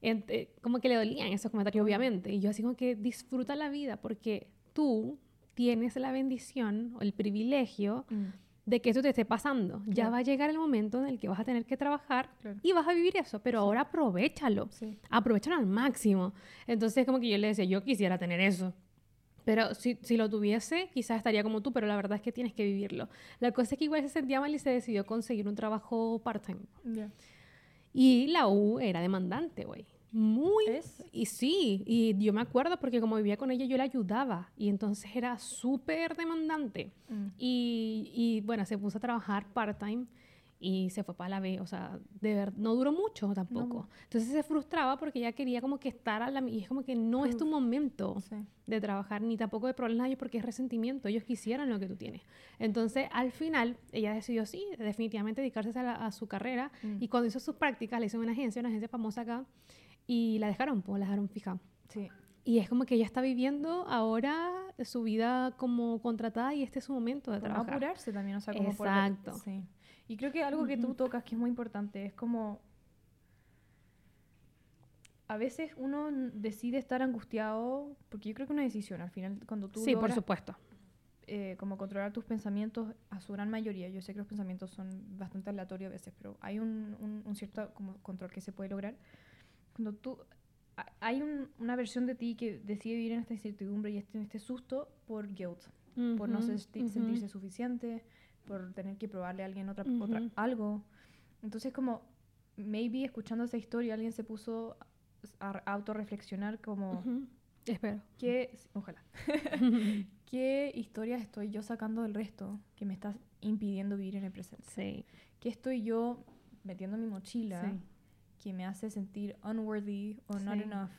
eh, como que le dolían esos comentarios, obviamente. Y yo así como que disfruta la vida porque tú tienes la bendición o el privilegio Mm, de que eso te esté pasando. Ya va a llegar el momento en el que vas a tener que trabajar Claro. y vas a vivir eso, pero ahora aprovechalo. Sí. Aprovechalo al máximo. Entonces, como que yo le decía, yo quisiera tener eso. Pero si, si lo tuviese, quizás estaría como tú, pero la verdad es que tienes que vivirlo. La cosa es que igual se sentía mal y se decidió conseguir un trabajo part-time. Y la U era demandante, güey. Muy... ¿Es? Y sí, y yo me acuerdo porque como vivía con ella yo la ayudaba y entonces era súper demandante. Mm. Y, y, bueno, se puso a trabajar part-time y se fue para la B, o sea, de ver, no duró mucho tampoco. Entonces se frustraba porque ella quería como que estar a la... Y es como que no es tu momento Sí. de trabajar, ni tampoco de problemas ellos porque es resentimiento, ellos quisieran lo que tú tienes. Entonces, al final, ella decidió, sí, definitivamente dedicarse a, la- a su carrera Mm. y cuando hizo sus prácticas, le hizo una agencia, una agencia famosa acá, y la dejaron, pues la dejaron fija. Sí. Y es como que ella está viviendo ahora su vida como contratada y este es su momento de Por no trabajar. apurarse también, o sea, como por- Exacto. sí. Y creo que algo que tú tocas que es muy importante es como a veces uno decide estar angustiado porque yo creo que es una decisión al final cuando tú Sí, por logras, supuesto. eh, como controlar tus pensamientos a su gran mayoría yo sé que los pensamientos son bastante aleatorios a veces pero hay un, un- un cierto como control que se puede lograr cuando tú ha- hay un- una versión de ti que decide vivir en esta incertidumbre y este, en este susto por guilt por no Ujú, sesti- ujú. sentirse susuficiente, por tener que probarle a alguien otra, otra Ujú. algo. Entonces como, maybe escuchando esa historia alguien se puso a autorreflexionar como, Ujú. Espero. ¿qué, ojalá, qué historias estoy yo sacando del resto que me está impidiendo vivir en el presente? sí. ¿Qué estoy yo metiendo en mi mochila Sí. que me hace sentir unworthy o not Sí. enough?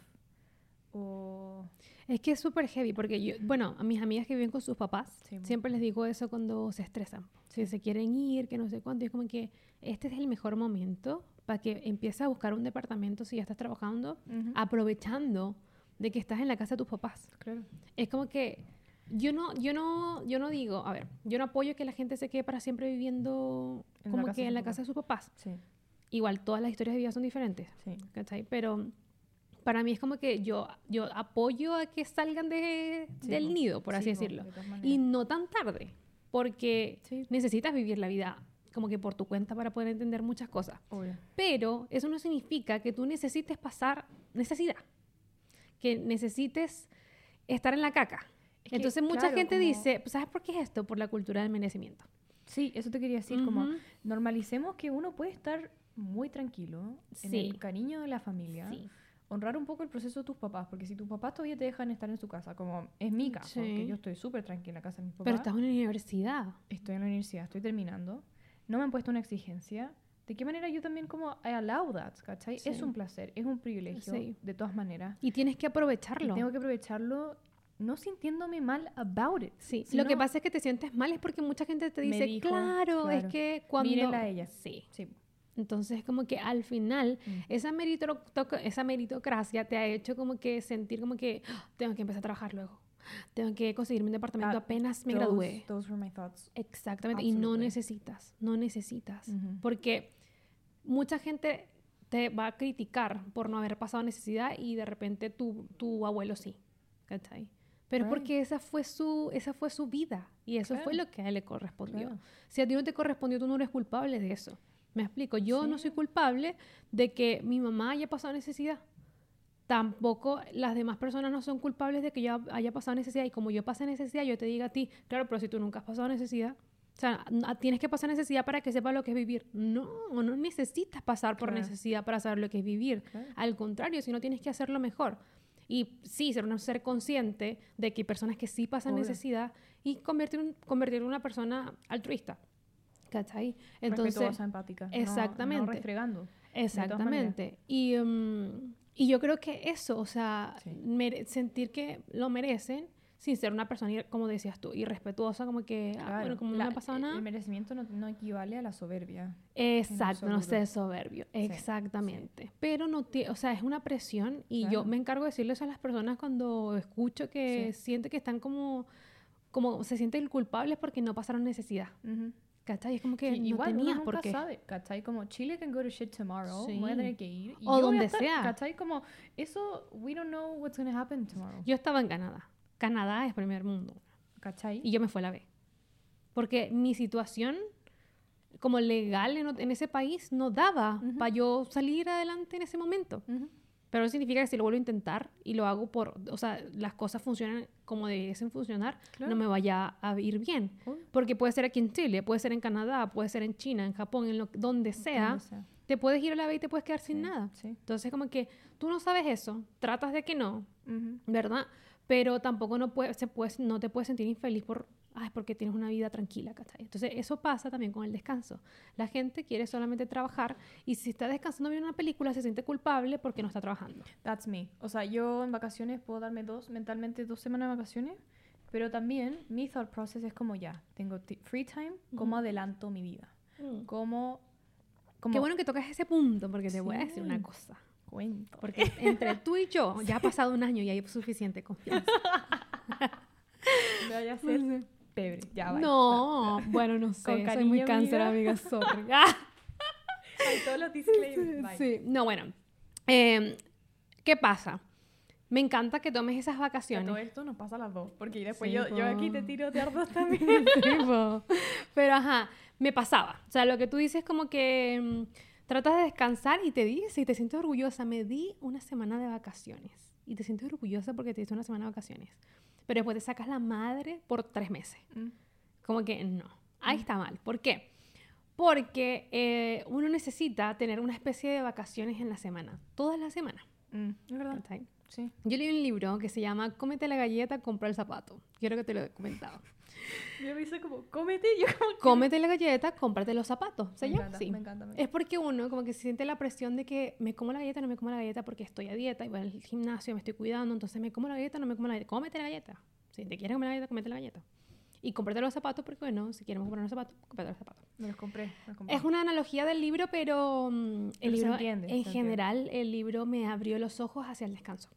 O... Es que es súper heavy porque yo, bueno, a mis amigas que viven con sus papás, Sí, siempre les digo eso cuando se estresan. Si se quieren ir, que no sé cuánto, y es como que este es el mejor momento para que empieces a buscar un departamento si ya estás trabajando, Ujú, aprovechando de que estás en la casa de tus papás. claro. Es como que yo no, yo no, yo no digo, a ver, yo no apoyo que la gente se quede para siempre viviendo En como que en la casa de sus papás. Sí, Igual todas las historias de vida son diferentes. sí. ¿cachai? Pero para mí es como que yo, yo apoyo a que salgan de, Sí, del nido, por así Sí, decirlo. de. Y no tan tarde, porque Sí. necesitas vivir la vida como que por tu cuenta para poder entender muchas cosas. Obvio. Pero eso no significa que tú necesites pasar necesidad, que necesites estar en la caca. Es que, Entonces mucha claro, gente como- dice, "Pues, ¿sabes por qué es esto? Por la cultura del merecimiento. Sí, eso te quería decir, como normalicemos que uno puede estar muy tranquilo en el cariño de la familia, Sí. Honrar un poco el proceso de tus papás, porque si tus papás todavía te dejan estar en su casa, como es mi caso, Sí. que yo estoy súper tranquila en la casa de mis papás, Pero estás en la universidad. estoy en la universidad, estoy terminando, no me han puesto una exigencia, ¿de qué manera yo también como I allow that, ¿cachai? Es Sí. un placer, es un privilegio, Sí. de todas maneras, Y tienes que y aprovecharlo. tengo que aprovecharlo no sintiéndome mal about it. Sí, lo que pasa es que te sientes mal es porque mucha gente te dice, dijo, claro, es claro, que cuando... mírela a ella. Sí. Sí. Entonces, como que al final, Mm. esa, esa meritocracia te ha hecho como que sentir como que "Ah, tengo que empezar a trabajar luego. Tengo que conseguirme un departamento Ah, apenas me Those- gradué. Those were my thoughts. Exactamente. Y no Absolutely. necesitas, no necesitas. Ujú. Porque mucha gente te va a criticar por no haber pasado necesidad y de repente tu, tu abuelo sí. ¿Cachai? Pero Right. porque esa fue su, esa fue su vida y eso fue Claro. lo que a él le correspondió. Claro. Si a ti no te correspondió, tú no eres culpable de eso. Me explico. Yo no soy culpable de que mi mamá haya pasado necesidad. Tampoco las demás personas no son culpables de que yo haya pasado necesidad. Y como yo pasé necesidad, yo te diga a ti, claro, pero si tú nunca has pasado necesidad, o sea, tienes que pasar necesidad para que sepas lo que es vivir. No, no necesitas pasar por Claro. necesidad para saber lo que es vivir. Claro. Al contrario, si no tienes que hacerlo mejor. Y sí, ser, un ser consciente de que hay personas que sí pasan Obvio. necesidad y convertir, un- convertir en una persona altruista. ¿Cachai? Entonces, Respetuosa, empática. no- exactamente. No, restregando. exactamente. Y, mm, y yo creo que eso, o sea, Sí. sentir que lo merecen sin ser una persona, como decías tú, irrespetuosa, como que, ah, Claro, bueno, como la- no me ha pasado el- nada. El merecimiento no, no equivale a la soberbia. Exacto, no sé, soberbio. Sí, Exactamente. Pero no tiene, o sea, es una presión y yo Claro. me encargo de decirle eso a las personas cuando escucho que Sí. sienten que están como, como se sienten culpables porque no pasaron necesidad. Ujú. ¿Cachai? Es como que Sí, no igual tenías uno nunca qué. sabe, ¿cachai? Como Chile can go to shit tomorrow, Sí. voy a tener que ir. y O yo voy a donde estar, sea. ¿Cachai? Como eso, we don't know what's going to happen tomorrow. Yo estaba en Canadá. Canadá es primer mundo. ¿Cachai? Y yo me fui a la B. Porque mi situación como legal en, en ese país no daba Ujú. para yo salir adelante en ese momento. Ujú. Pero eso significa que si lo vuelvo a intentar y lo hago por, o sea, las cosas funcionan como debiesen funcionar, Claro. no me vaya a ir bien. Obvio. Porque puede ser aquí en Chile, puede ser en Canadá, puede ser en China, en Japón, en lo, donde sea, Donde sea. te puedes ir a la B y te puedes quedar sin nada. Sí. Entonces, como que tú no sabes eso, tratas de que no, Ujú. ¿verdad? Pero tampoco no, puede, se puede, no te puedes sentir infeliz por, ay, porque tienes una vida tranquila, ¿cachai? Entonces, eso pasa también con el descanso. La gente quiere solamente trabajar y si está descansando viendo una película se siente culpable porque no está trabajando. That's me. O sea, yo en vacaciones puedo darme dos, mentalmente dos semanas de vacaciones, pero también mi thought process es como ya, tengo free time, ¿cómo Ujú. adelanto mi vida? ¿Cómo, cómo Qué bueno que tocas ese punto porque te voy a decir una Sí. cosa. cuento? Porque entre tú y yo ya ha pasado un año y hay suficiente confianza. Me vaya a ser pebre. Ya, bye. No, bueno, no sé. Con soy muy cáncer, amiga. amiga, sorry. Ah. Ay, todos los disclaimers. Sí, no, bueno. Eh, ¿Qué pasa? Me encanta que tomes esas vacaciones. todo esto nos pasa a las dos, porque después Sí, yo, yo aquí te tiro de ardos también. Sí. Pero ajá, me pasaba. O sea, lo que tú dices como que mm, tratas de descansar y te dices y te sientes orgullosa. Me di una semana de vacaciones. Y te sientes orgullosa porque te diste una semana de vacaciones. Pero después te sacas la madre por tres meses. Mm, Como que no. Ahí está mal. ¿Por qué? Porque eh, uno necesita tener una especie de vacaciones en la semana. Toda la semana. mm, es verdad. Sí. Yo leí un libro que se llama Cómete la galleta, compra el zapato. Quiero que te lo he comentado. Yo me hice como, cómete, yo como... Cómete la galleta, cómprate los zapatos. ¿Se Me llama? encanta, Sí. me encanta, me Es porque uno como que se siente la presión de que me como la galleta, no me como la galleta porque estoy a dieta y voy al gimnasio, me estoy cuidando, entonces me como la galleta, no me como la galleta. Cómete la galleta. Si te quieres comer la galleta, cómete la galleta. Y cómprate los zapatos porque, bueno, si queremos comprar los zapatos, cómprate los zapatos. Me los compré, los compré. Es una analogía del libro, pero mm, el Pero se libro, entiende, se en entiende. general, el libro me abrió los ojos hacia el descanso.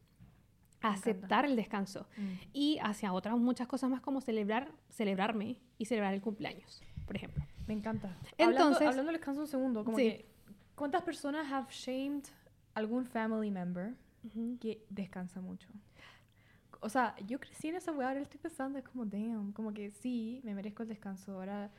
Aceptar el descanso. Mm. Y hacia otras muchas cosas más como celebrar, celebrarme y celebrar el cumpleaños, por ejemplo. Me encanta. Entonces- hablando, hablando del descanso un segundo, como Sí. que, ¿cuántas personas have shamed algún family member que descansa mucho? O sea, yo crecí en esa weá, ahora estoy pensando, es como, damn, como que sí, me merezco el descanso, ahora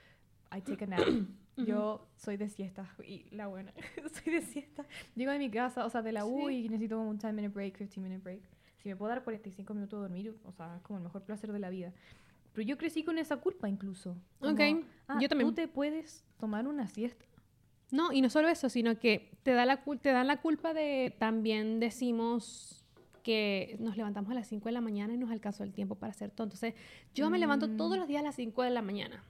I take a nap. Yo soy de siesta, y la buena, soy de siesta. Llego de mi casa, o sea, de la U Sí. y necesito como un 10 minute break, 15 minute break. Si me puedo dar 45 minutos de dormir, o sea, es como el mejor placer de la vida. Pero yo crecí con esa culpa incluso. Como, Ok, ah, yo también. ¿Tú te puedes tomar una siesta? No, y no solo eso, sino que te, da la, te dan la culpa de también decimos que nos levantamos a las 5 de la mañana y nos alcanzó el tiempo para hacer todo. Entonces, yo me levanto todos Mm. los días a las 5 de la mañana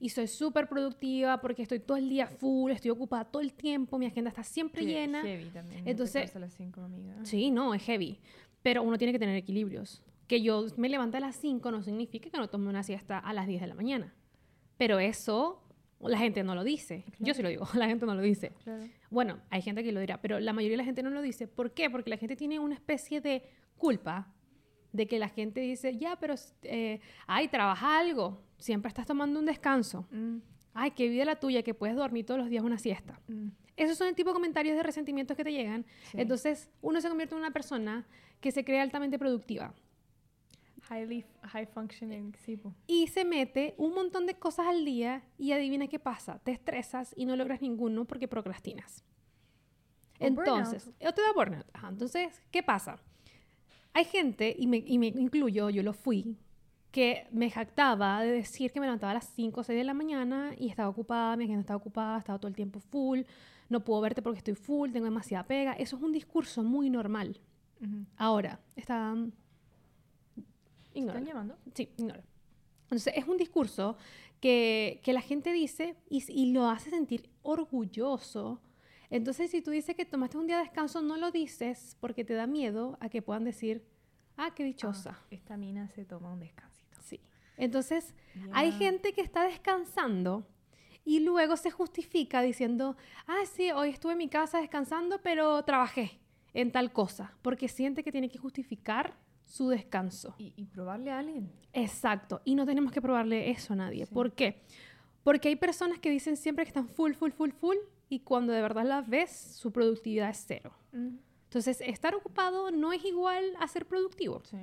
y soy súper productiva porque estoy todo el día full, estoy ocupada todo el tiempo, mi agenda está siempre Qué llena. Heavy también. Entonces- a las 5, amiga. Sí, no, es heavy. Pero uno tiene que tener equilibrios. Que yo me levante a las 5 no significa que no tome una siesta a las 10 de la mañana. Pero eso la gente no lo dice. Yo sí lo digo, la gente no lo dice. Claro. Bueno, hay gente que lo dirá, pero la mayoría de la gente no lo dice. ¿Por qué? Porque la gente tiene una especie de culpa de que la gente dice, ya, pero, eh, ay, trabaja algo, siempre estás tomando un descanso. Mm, Ay, qué vida la tuya, que puedes dormir todos los días una siesta. mm, Esos son el tipo de comentarios de resentimientos que te llegan. sí. Entonces, uno se convierte en una persona que se cree altamente productiva Highly, high functioning, sí, y se mete un montón de cosas al día y adivina qué pasa. Te estresas y no logras ninguno porque procrastinas. O Entonces, o te da burnout. Ajá, entonces, ¿qué pasa? Hay gente, y me, y me incluyo, yo lo fui, que me jactaba de decir que me levantaba a las 5 o 6 de la mañana y estaba ocupada, mi agenda estaba ocupada, estaba todo el tiempo full, no puedo verte porque estoy full, tengo demasiada pega. Eso es un discurso muy normal. Ahora, está... Ignora. ¿Están llamando? Sí, ignora. Entonces, es un discurso que, que la gente dice y, y lo hace sentir orgulloso. Entonces, si tú dices que tomaste un día de descanso, no lo dices porque te da miedo a que puedan decir, ah, qué dichosa. Ah, esta mina se toma un descansito. Sí. Entonces, hay gente que está descansando y luego se justifica diciendo, ah, sí, hoy estuve en mi casa descansando, pero trabajé en tal cosa, porque siente que tiene que justificar su descanso. Y, y probarle a alguien. Exacto, y no tenemos que probarle eso a nadie. Sí. ¿Por qué? Porque hay personas que dicen siempre que están full, full, full, full, y cuando de verdad las ves, su productividad es cero. Mm, Entonces, estar ocupado no es igual a ser productivo. Sí.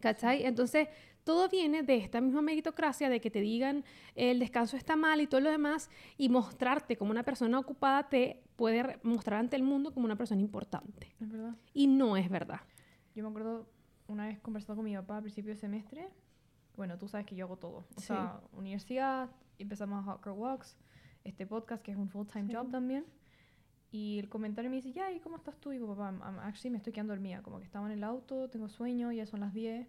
¿Cachai? Entonces, todo viene de esta misma meritocracia de que te digan el descanso está mal y todo lo demás, y mostrarte como una persona ocupada te puede mostrar ante el mundo como una persona importante. Es verdad. Y no es verdad. Yo me acuerdo una vez conversando con mi papá a principio de semestre. Bueno, tú sabes que yo hago todo. O Sí. sea, universidad, empezamos a Hot Girl Walks, este podcast que es un full-time Sí. job también. Y el comentario me dice, ya, ¿y cómo estás tú? Y digo, papá, I'm actually me estoy quedando dormida. Como que estaba en el auto, tengo sueño, ya son las 10.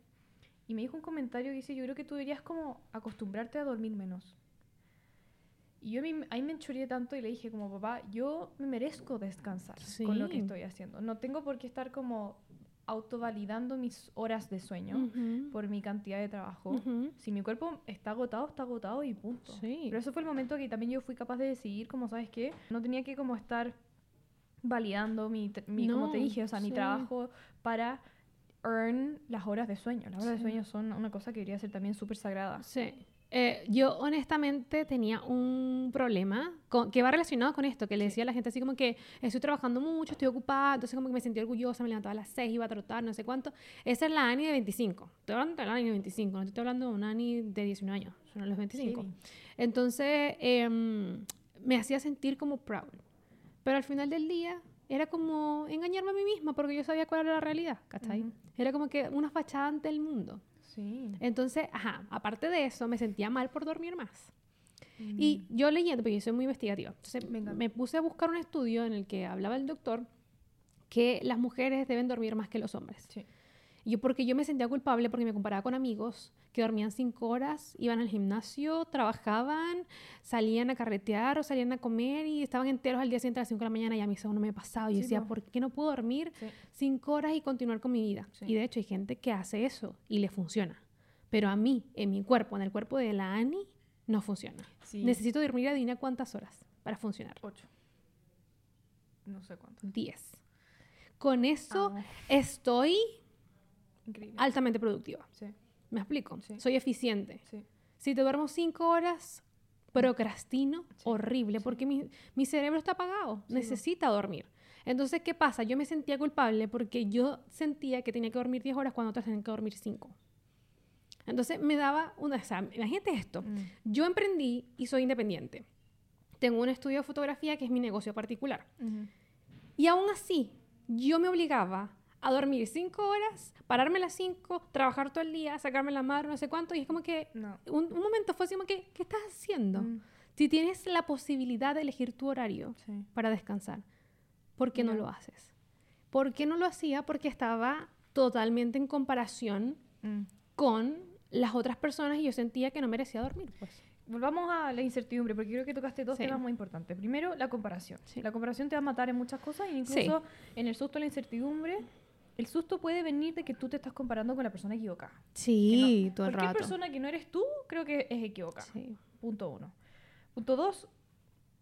Y me dijo un comentario que dice, yo creo que tú deberías como acostumbrarte a dormir menos. Y yo ahí me enchuré tanto y le dije como, papá, yo me merezco descansar con lo que estoy haciendo. No tengo por qué estar como autovalidando mis horas de sueño por mi cantidad de trabajo. Si mi cuerpo está agotado, está agotado y punto. Sí. Pero eso fue el momento que también yo fui capaz de decidir, como sabes qué, no tenía que como estar validando mi, mi como te dije, o sea, mi trabajo para earn las horas de sueño. Las horas de sueño son una cosa que debería ser también súper sagrada. Sí. Eh, yo honestamente tenía un problema con- que va relacionado con esto, que le decía a la gente así como que estoy trabajando mucho, estoy ocupada, entonces como que me sentía orgullosa, me levantaba a las 6, iba a trotar, no sé cuánto. Esa es la Ani de 25. Estoy hablando de la Ani de 25, no estoy hablando de una Ani de 19 años, son los 25. Sí. Entonces em, me hacía sentir como proud. Pero al final del día era como engañarme a mí misma porque yo sabía cuál era la realidad, ¿cachai? Ujú. Era como que una fachada ante el mundo. Sí. Entonces, ajá, aparte de eso, me sentía mal por dormir más. Mm. Y yo leyendo, porque yo soy muy investigativa, entonces me puse a buscar un estudio en el que hablaba el doctor que las mujeres deben dormir más que los hombres. Sí. Y yo, porque yo me sentía culpable porque me comparaba con amigos que dormían cinco horas, iban al gimnasio, trabajaban, salían a carretear o salían a comer y estaban enteros al día siguiente a las 5 de la mañana y a mí eso no me pasaba. Yo Sí, decía, po. ¿por qué no puedo dormir Sí. cinco horas y continuar con mi vida? Sí. Y de hecho hay gente que hace eso y le funciona. Pero a mí, en mi cuerpo, en el cuerpo de la Ani, no funciona. Necesito dormir, adivina cuántas horas para funcionar. Ocho. No sé cuánto. 10. Con eso Ah, estoy increíble. altamente productiva. Sí, ¿Me explico? Sí. Soy eficiente. sí. Si te duermo cinco horas, procrastino horrible porque mi, mi cerebro está apagado, necesita dormir. Entonces, ¿qué pasa? Yo me sentía culpable porque yo sentía que tenía que dormir 10 horas cuando otras tenían que dormir 5. Entonces me daba una... O sea, imagínate esto. Mm. Yo emprendí y soy independiente. Tengo un estudio de fotografía que es mi negocio particular. Y aún así, yo me obligaba a dormir 5 horas, pararme a las 5, trabajar todo el día, sacarme la madre, no sé cuánto. Y es como que No. un, un momento fue así como que, ¿qué estás haciendo? Mm. Si tienes la posibilidad de elegir tu horario Sí. para descansar, ¿por qué no Ya. lo haces? ¿Por qué no lo hacía? Porque estaba totalmente en comparación Mm. con las otras personas y yo sentía que no merecía dormir, pues. Volvamos a la incertidumbre, porque creo que tocaste dos Sí. temas muy importantes. Primero, la comparación. Sí. La comparación te va a matar en muchas cosas, e incluso en el susto la incertidumbre, el susto puede venir de que tú te estás comparando con la persona equivocada. Sí, no- todo el Cualquier rato. persona que no eres tú, creo que es equivocada. Sí. Punto uno. Punto dos,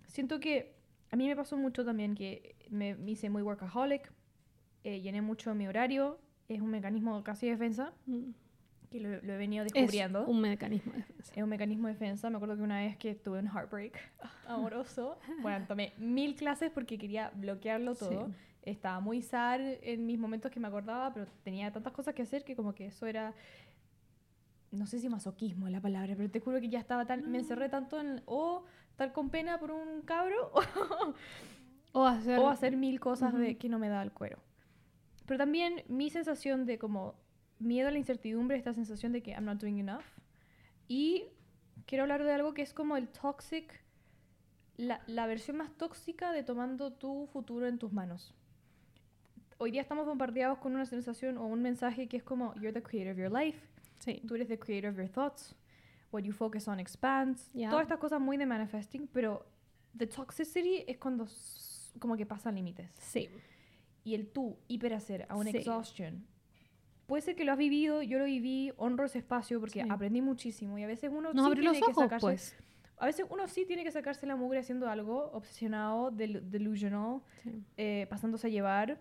siento que a mí me pasó mucho también que me, me hice muy workaholic, eh, llené mucho mi horario, es un mecanismo casi de defensa, Mm. que lo, lo he venido Es descubriendo. un mecanismo de defensa. Es un mecanismo de defensa. Me acuerdo que una vez que tuve un heartbreak amoroso, bueno, tomé mil clases porque quería bloquearlo todo. Sí. Estaba muy sad en mis momentos que me acordaba, pero tenía tantas cosas que hacer que como que eso era... No sé si masoquismo es la palabra, pero te juro que ya estaba tan... Me encerré tanto en... O estar con pena por un cabro O hacer... o hacer mil cosas de Ujú. que no me da el cuero. Pero también mi sensación de como miedo a la incertidumbre, esta sensación de que I'm not doing enough. Y quiero hablar de algo que es como el toxic, la, la versión más tóxica de tomando tu futuro en tus manos. Hoy día estamos bombardeados con una sensación o un mensaje que es como you're the creator of your life, Sí. tú eres the creator of your thoughts, what you focus on expands, Yeah. todas estas cosas muy de manifesting, pero the toxicity es cuando como que pasan límites. Sí. Y el tú hiperhacer a un Sí. exhaustion. Puede ser que lo has vivido, yo lo viví, honro ese espacio porque Sí. aprendí muchísimo y a veces uno Nos sí abrió los tiene que ojos, sacarse, pues. a veces uno sí tiene que sacarse la mugre haciendo algo, obsesionado, del- delusional, Sí. eh, pasándose a llevar.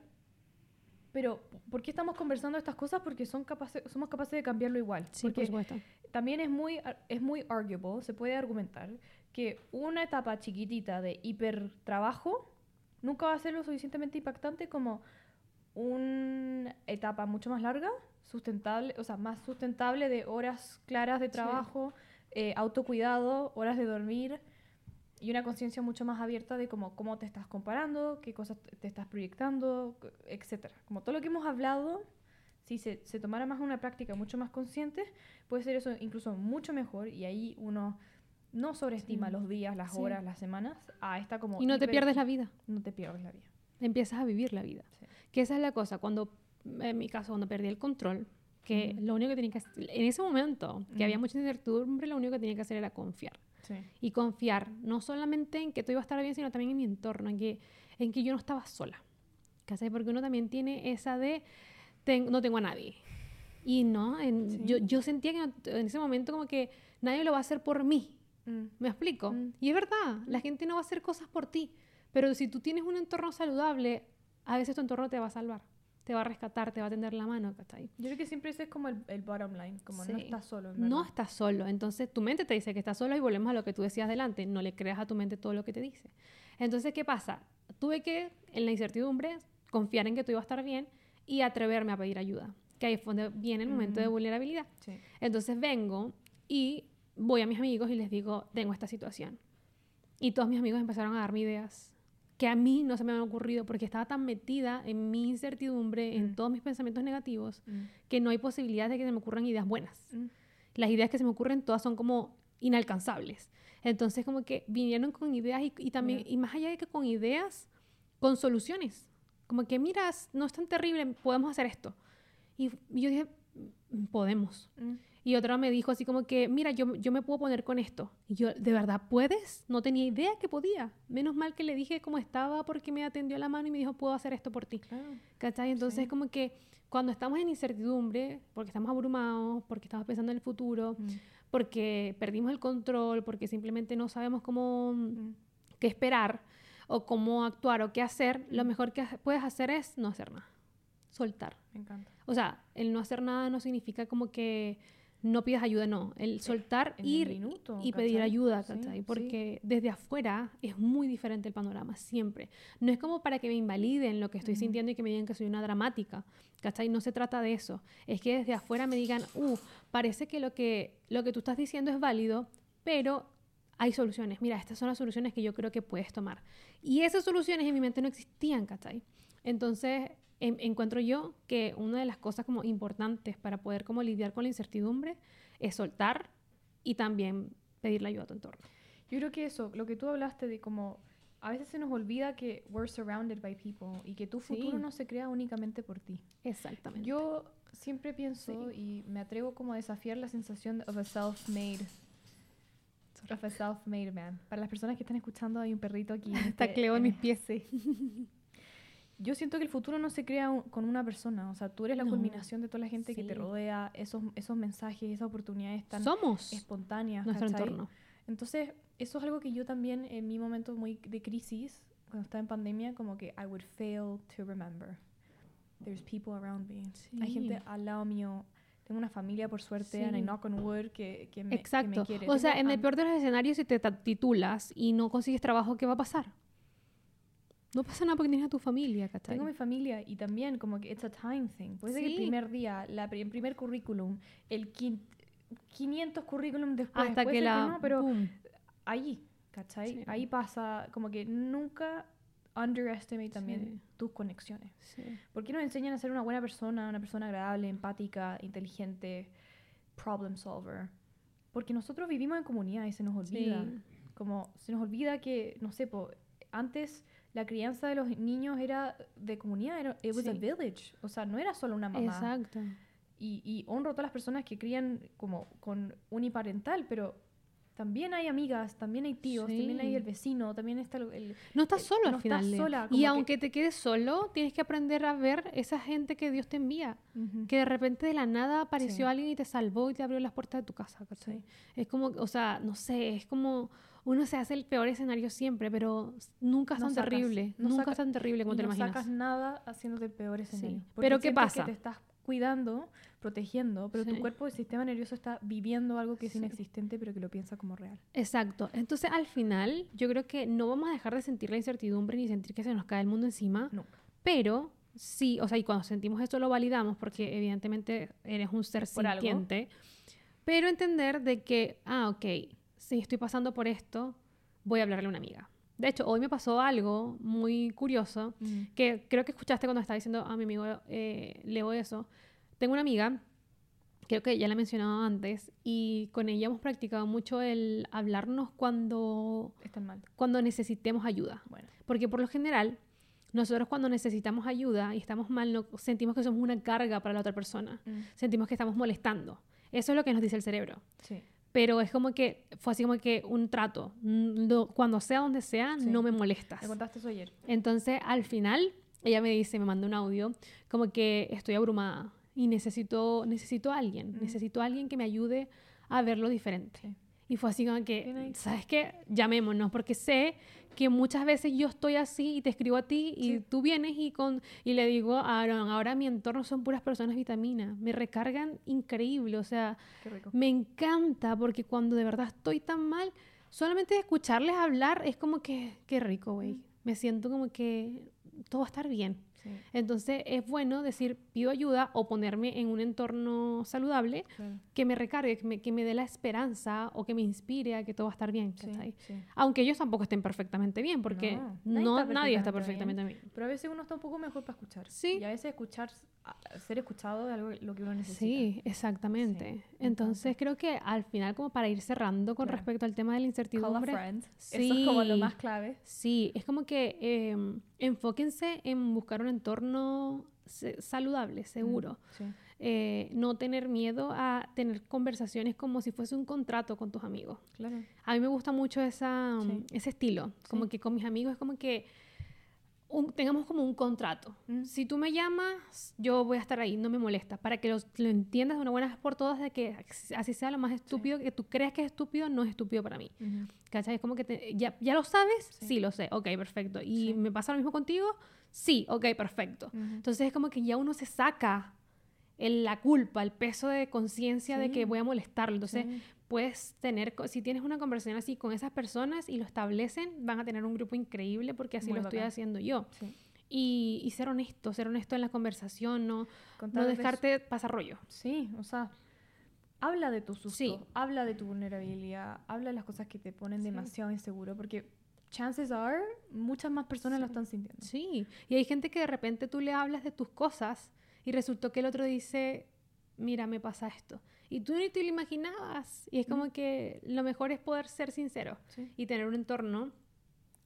Pero, ¿por qué estamos conversando estas cosas? Porque son capaces, somos capaces de cambiarlo igual. Sí, por supuesto. también es muy, es muy arguable, se puede argumentar, que una etapa chiquitita de hipertrabajo nunca va a ser lo suficientemente impactante como una etapa mucho más larga, sustentable, o sea, más sustentable de horas claras de trabajo, eh, autocuidado, horas de dormir y una conciencia mucho más abierta de cómo, cómo te estás comparando, qué cosas te estás proyectando, etcétera. Como todo lo que hemos hablado, si se, se tomara más una práctica mucho más consciente, puede ser eso incluso mucho mejor y ahí uno no sobreestima Sí. los días, las Sí. horas, las semanas, a esta como... Y no te pierdes la vida. No te pierdes la vida. Empiezas a vivir la vida. Sí. Que esa es la cosa. Cuando, en mi caso, cuando perdí el control, que Ujú. lo único que tenía que hacer, en ese momento, que había mucha incertidumbre, lo único que tenía que hacer era confiar. Sí. Y confiar no solamente en que todo iba a estar bien, sino también en mi entorno, en que, en que yo no estaba sola. ¿Cachai? Porque uno también tiene esa de ten- no tengo a nadie. Y no, en- Sí. yo, yo sentía que en ese momento como que nadie lo va a hacer por mí. Mm. ¿Me explico? Mm. Y es verdad, la gente no va a hacer cosas por ti. Pero si tú tienes un entorno saludable, a veces tu entorno te va a salvar, te va a rescatar, te va a tender la mano, ¿cachai? Yo creo que siempre ese es como el, el bottom line, como no estás solo. en No estás solo. Entonces tu mente te dice que estás solo y volvemos a lo que tú decías delante. No le creas a tu mente todo lo que te dice. Entonces, ¿qué pasa? Tuve que, en la incertidumbre, confiar en que todo iba a estar bien y atreverme a pedir ayuda. Que ahí fue donde viene el momento de vulnerabilidad. Sí. Entonces vengo y voy a mis amigos y les digo, tengo esta situación. Y todos mis amigos empezaron a darme ideas que a mí no se me habían ocurrido porque estaba tan metida en mi incertidumbre, en Mm. todos mis pensamientos negativos, Mm. que no hay posibilidad de que se me ocurran ideas buenas. Mm. Las ideas que se me ocurren todas son como inalcanzables. Entonces como que vinieron con ideas y, y también, y más allá de que con ideas, con soluciones. Como que, mira, no es tan terrible, podemos hacer esto. Y, y yo dije, "Mm, podemos. Mm. Y otra me dijo así como que, mira, yo, yo me puedo poner con esto. Y yo, ¿de verdad puedes? No tenía idea que podía. Menos mal que le dije cómo estaba porque me atendió la mano y me dijo, puedo hacer esto por ti. Claro. ¿Cachai? Entonces Sí. como que cuando estamos en incertidumbre, porque estamos abrumados, porque estamos pensando en el futuro, Mm. porque perdimos el control, porque simplemente no sabemos cómo Mm. qué esperar o cómo actuar o qué hacer, lo mejor que puedes hacer es no hacer nada. Soltar. Me encanta. O sea, el no hacer nada no significa como que no pidas ayuda, no. El soltar, en el ir minuto, y pedir ayuda, Sí, ¿cachai? sí. Porque desde afuera es muy diferente el panorama, siempre. No es como para que me invaliden lo que estoy sintiendo y que me digan que soy una dramática, ¿cachai? No se trata de eso. Es que desde afuera me digan, uh, parece que lo que, lo que tú estás diciendo es válido, pero hay soluciones. Mira, estas son las soluciones que yo creo que puedes tomar. Y esas soluciones en mi mente no existían, ¿cachai? Entonces, en- encuentro yo que una de las cosas como importantes para poder como lidiar con la incertidumbre es soltar y también pedirle ayuda a tu entorno. Yo creo que eso, lo que tú hablaste de como a veces se nos olvida que we're surrounded by people y que tu futuro Sí. no se crea únicamente por ti. Exactamente. Yo siempre pienso y me atrevo como a desafiar la sensación of a self-made of a self-made man. Para las personas que están escuchando hay un perrito aquí. Está este- Cleo en mis eh, pies. sí. yo siento que el futuro no se crea un- con una persona, o sea, tú eres la No. culminación de toda la gente que te Sí. rodea, esos, esos mensajes, esas oportunidades tan Somos espontáneas. nuestro ¿cachai? entorno. Entonces, eso es algo que yo también en mi momento muy de crisis, cuando estaba en pandemia, como que I would fail to remember. There's people around me. Hay Sí. gente al lado mío. Tengo una familia, por suerte, and I Sí. knock on wood, que, que me, que Exacto. me quiere. o sea, Tengo en el peor de los escenarios, si te titulas y no consigues trabajo, ¿qué va a pasar? No pasa nada porque tienes a tu familia, ¿cachai? Tengo mi familia y también como que it's a time thing. Puede ser que el primer día, la, el primer currículum, el quin- 500 currículum después, Hasta puede que la... no, pero boom. ahí, ¿cachai? Sí. Ahí pasa como que nunca underestimate también Sí. tus conexiones. Sí. ¿Por qué nos enseñan a ser una buena persona, una persona agradable, empática, inteligente, problem solver? Porque nosotros vivimos en comunidad y se nos olvida. Sí. Como se nos olvida que, no sé, po, antes la crianza de los niños era de comunidad, era it was a Sí. village. O sea, no era solo una mamá. Exacto. Y, y honro a todas las personas que crían como con uniparental, pero también hay amigas, también hay tíos, también hay Sí. el vecino, también está el... el- No estás solo no al final. estás sola, y que- aunque te quedes solo, tienes que aprender a ver esa gente que Dios te envía. Ujú. Que de repente de la nada apareció Sí. alguien y te salvó y te abrió las puertas de tu casa. ¿cachai? Sí. Es como, o sea, no sé, es como uno se hace el peor escenario siempre, pero nunca es No tan sacas- terrible. no nunca es tan terrible como y te no imaginas. sacas nada haciéndote el peor escenario. Sí. Pero ¿qué pasa? Que te estás cuidando, protegiendo, pero Sí. tu cuerpo, el sistema nervioso está viviendo algo que es Sí. inexistente, pero que lo piensa como real. Exacto. Entonces, al final, yo creo que no vamos a dejar de sentir la incertidumbre ni sentir que se nos cae el mundo encima, Nunca. pero sí, o sea, y cuando sentimos esto lo validamos porque evidentemente eres un ser Por algo. sintiente, pero entender de que, ah, ok, si estoy pasando por esto, voy a hablarle a una amiga. De hecho, hoy me pasó algo muy curioso que creo que escuchaste cuando estaba diciendo a mi amigo eh, Leo eso. Tengo una amiga, creo que ya la he mencionado antes, y con ella hemos practicado mucho el hablarnos cuando, Están mal. cuando necesitemos ayuda. Bueno. Porque por lo general, nosotros cuando necesitamos ayuda y estamos mal, no, sentimos que somos una carga para la otra persona. Sentimos que estamos molestando. Eso es lo que nos dice el cerebro. Sí. Pero es como que fue así como que un trato. Mm, no- cuando sea donde sea, Sí. no me molestas. Me contaste eso ayer. Entonces, al final, ella me dice, me manda un audio, como que estoy abrumada y necesito, necesito a alguien, Mm. necesito a alguien que me ayude a verlo diferente. Sí. Y fue así como que. ¿sabes qué? Llamémonos, porque sé que muchas veces yo estoy así y te escribo a ti y Sí. tú vienes y, con, y le digo, a Aaron, ahora mi entorno son puras personas vitaminas, me recargan increíble, o sea, me encanta porque cuando de verdad estoy tan mal, solamente escucharles hablar es como que, qué rico, güey. Mm. Me siento como que todo va a estar bien. Sí, Entonces es bueno decir, pido ayuda o ponerme en un entorno saludable claro. que me recargue, que me, que me dé la esperanza o que me inspire a que todo va a estar bien. Sí, ¿cachai? sí. Aunque ellos tampoco estén perfectamente bien, porque No, no, nadie está nadie está perfectamente perfectamente bien. Pero a veces uno está un poco mejor para escuchar. Sí. Y a veces escuchar, ser escuchado es algo lo que uno necesita. Sí, exactamente. Entonces creo que al final, como para ir cerrando con Claro. respecto al tema de la Call a incertidumbre, friend. Eso es como lo más clave. sí, es como que eh, enfóquense en buscar un entorno saludable, seguro. Sí. Eh, no tener miedo a tener conversaciones como si fuese un contrato con tus amigos. Claro. A mí me gusta mucho esa, Sí. ese estilo, como Sí. que con mis amigos es como que un- tengamos como un contrato. Mm. Si tú me llamas, yo voy a estar ahí, no me molesta, para que los- lo entiendas de una buena vez por todas, de que así sea lo más estúpido, que tú creas que es estúpido, no es estúpido para mí. Ujú. ¿Cachai? Es como que te- ya, ya lo sabes, Sí. sí. lo sé, ok, perfecto. ¿Y Sí. me pasa lo mismo contigo? Sí, ok, perfecto. Entonces es como que ya uno se saca el- la culpa, el peso de conciencia de que voy a molestarlo. Entonces. Puedes tener, si tienes una conversación así con esas personas y lo establecen, van a tener un grupo increíble porque así Muy lo estoy haciendo yo. Sí. Y, y ser honesto, ser honesto en la conversación, no, no dejarte pasar rollo. Sí, o sea, habla de tu susto, Sí. habla de tu vulnerabilidad, habla de las cosas que te ponen Sí. demasiado inseguro, porque chances are muchas más personas lo están sintiendo. Sí, y hay gente que de repente tú le hablas de tus cosas y resultó que el otro dice, mira, me pasa esto. Y tú ni te lo imaginabas. Y es como que lo mejor es poder ser sincero Sí. y tener un entorno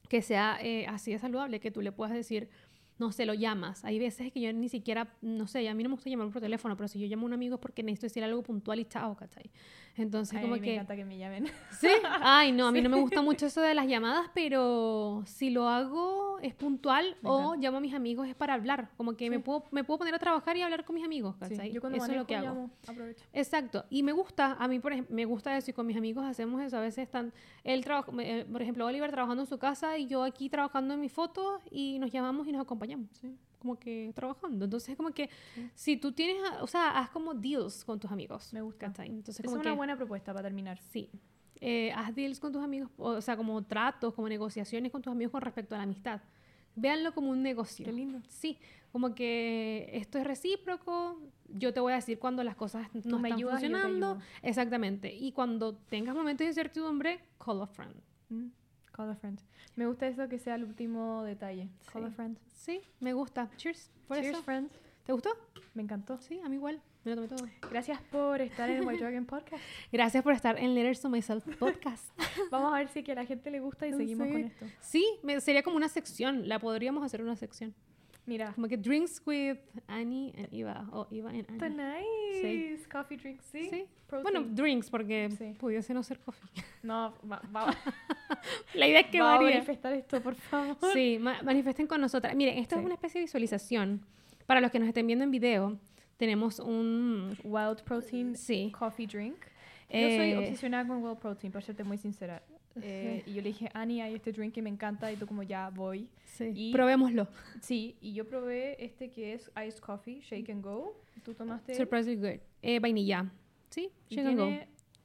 que sea eh, así de saludable, que tú le puedas decir, no sé, lo llamas. Hay veces que yo ni siquiera, no sé, a mí no me gusta llamar por teléfono, pero si yo llamo a un amigo es porque necesito decir algo puntual y chao, ¿cachai? Entonces, Ay, como me que... encanta que me llamen. Sí. Ay, no, a mí no me gusta mucho eso de las llamadas, pero si lo hago es puntual Me o encanta. llamo a mis amigos es para hablar. Como que me, Sí. puedo, me puedo poner a trabajar y hablar con mis amigos, Sí, ¿cachai? Yo cuando eso es lo que hago. llamo, aprovecho. Exacto, y me gusta, a mí por ejemplo, me gusta eso y con mis amigos hacemos eso, a veces están, él trabaja, me- eh, por ejemplo, Oliver trabajando en su casa y yo aquí trabajando en mis fotos y nos llamamos y nos acompañamos, Sí. Como que trabajando, entonces como que Sí. si tú tienes, o sea, haz como deals con tus amigos, Me gusta. ¿cachai? Entonces Es como una que, buena propuesta para terminar. sí, eh, haz deals con tus amigos, o sea, como tratos, como negociaciones con tus amigos con respecto a la amistad, véanlo como un negocio. Qué lindo. Sí, como que esto es recíproco, yo te voy a decir cuando las cosas no Tú me están ayudas funcionando. Exactamente. Y cuando tengas momentos de incertidumbre, call a friend. Mm, Call a friend. Me gusta eso que sea el último detalle. Call Sí. a friend. Sí, me gusta. Cheers. Por Cheers, eso. friend. ¿Te gustó? Me encantó. Sí, a mí igual. Me lo tomé todo. Gracias por estar en el White Dragon Podcast. Gracias por estar en Letters to Myself podcast. Vamos a ver si que a la gente le gusta y seguimos Sí. con esto. sí, me- sería como una sección. La podríamos hacer una sección. Mira. Como que drinks with Annie and Eva. O Eva and Está Annie. nice. Coffee drinks, ¿sí? Sí. Bueno, drinks, porque Sí. pudiese no ser coffee. no, va, va, La idea es que va a varía. manifestar esto, por favor. Sí, ma- manifiesten con nosotras. Miren, esto Sí. es una especie de visualización. Para los que nos estén viendo en video, tenemos un... Wild Protein Sí. Coffee Drink. Yo soy Eh, obsesionada con Wild Protein, para serte muy sincera. Eh, y yo le dije, Annie, hay este drink que me encanta y tú como ya voy. Sí. y- Probémoslo. Sí, y yo probé este que es Iced Coffee, Shake and Go. Tú tomaste... Surprisingly good. Eh, vainilla. Sí, shake and go.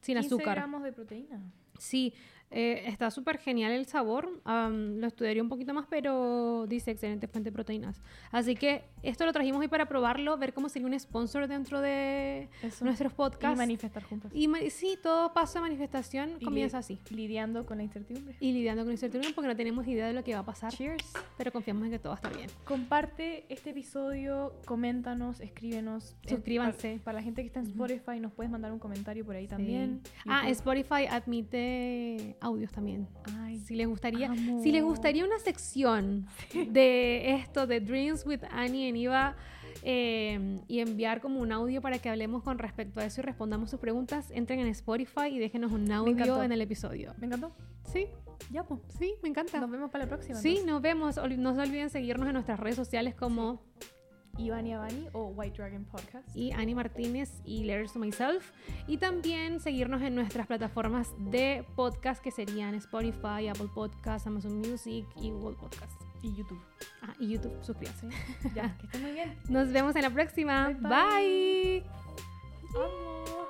Sin 15 azúcar. gramos de proteína. Sí, eh, está súper genial el sabor. am, lo estudiaría un poquito más, pero dice excelente fuente de proteínas. Así que esto lo trajimos hoy para probarlo, ver cómo sería un sponsor dentro de Eso. nuestros Y podcasts. manifestar juntos. Y ma- sí, todo paso de manifestación Y comienza así. Lidiando con la incertidumbre. Y lidiando con incertidumbre porque no tenemos idea de lo que va a pasar. Cheers. Pero confiamos en que todo va a estar bien. Comparte este episodio, coméntanos, escríbenos. Suscríbanse. Para, para la gente que está en. Spotify, nos puedes mandar un comentario por ahí también. Ah, YouTube. Spotify admite audios también. Ay, Si les gustaría, amo. si les gustaría una sección de esto, de Dreams with Annie and Eva, eh, y enviar como un audio para que hablemos con respecto a eso y respondamos sus preguntas, entren en Spotify y déjenos un audio en el episodio. Me encantó. Sí, Ya, pues. sí, me encanta. Nos vemos para la próxima. Sí, entonces. nos vemos. Ol- No se olviden seguirnos en nuestras redes sociales como Ivani Avani o White Dragon Podcast. y Annie Martínez y Letters to Myself. Y también seguirnos en nuestras plataformas de podcast que serían Spotify, Apple Podcasts, Amazon Music y Google Podcasts. Y YouTube. Ah, y YouTube, suscríbanse. Ya, que estén muy bien. Nos vemos en la próxima. Bye, bye. bye.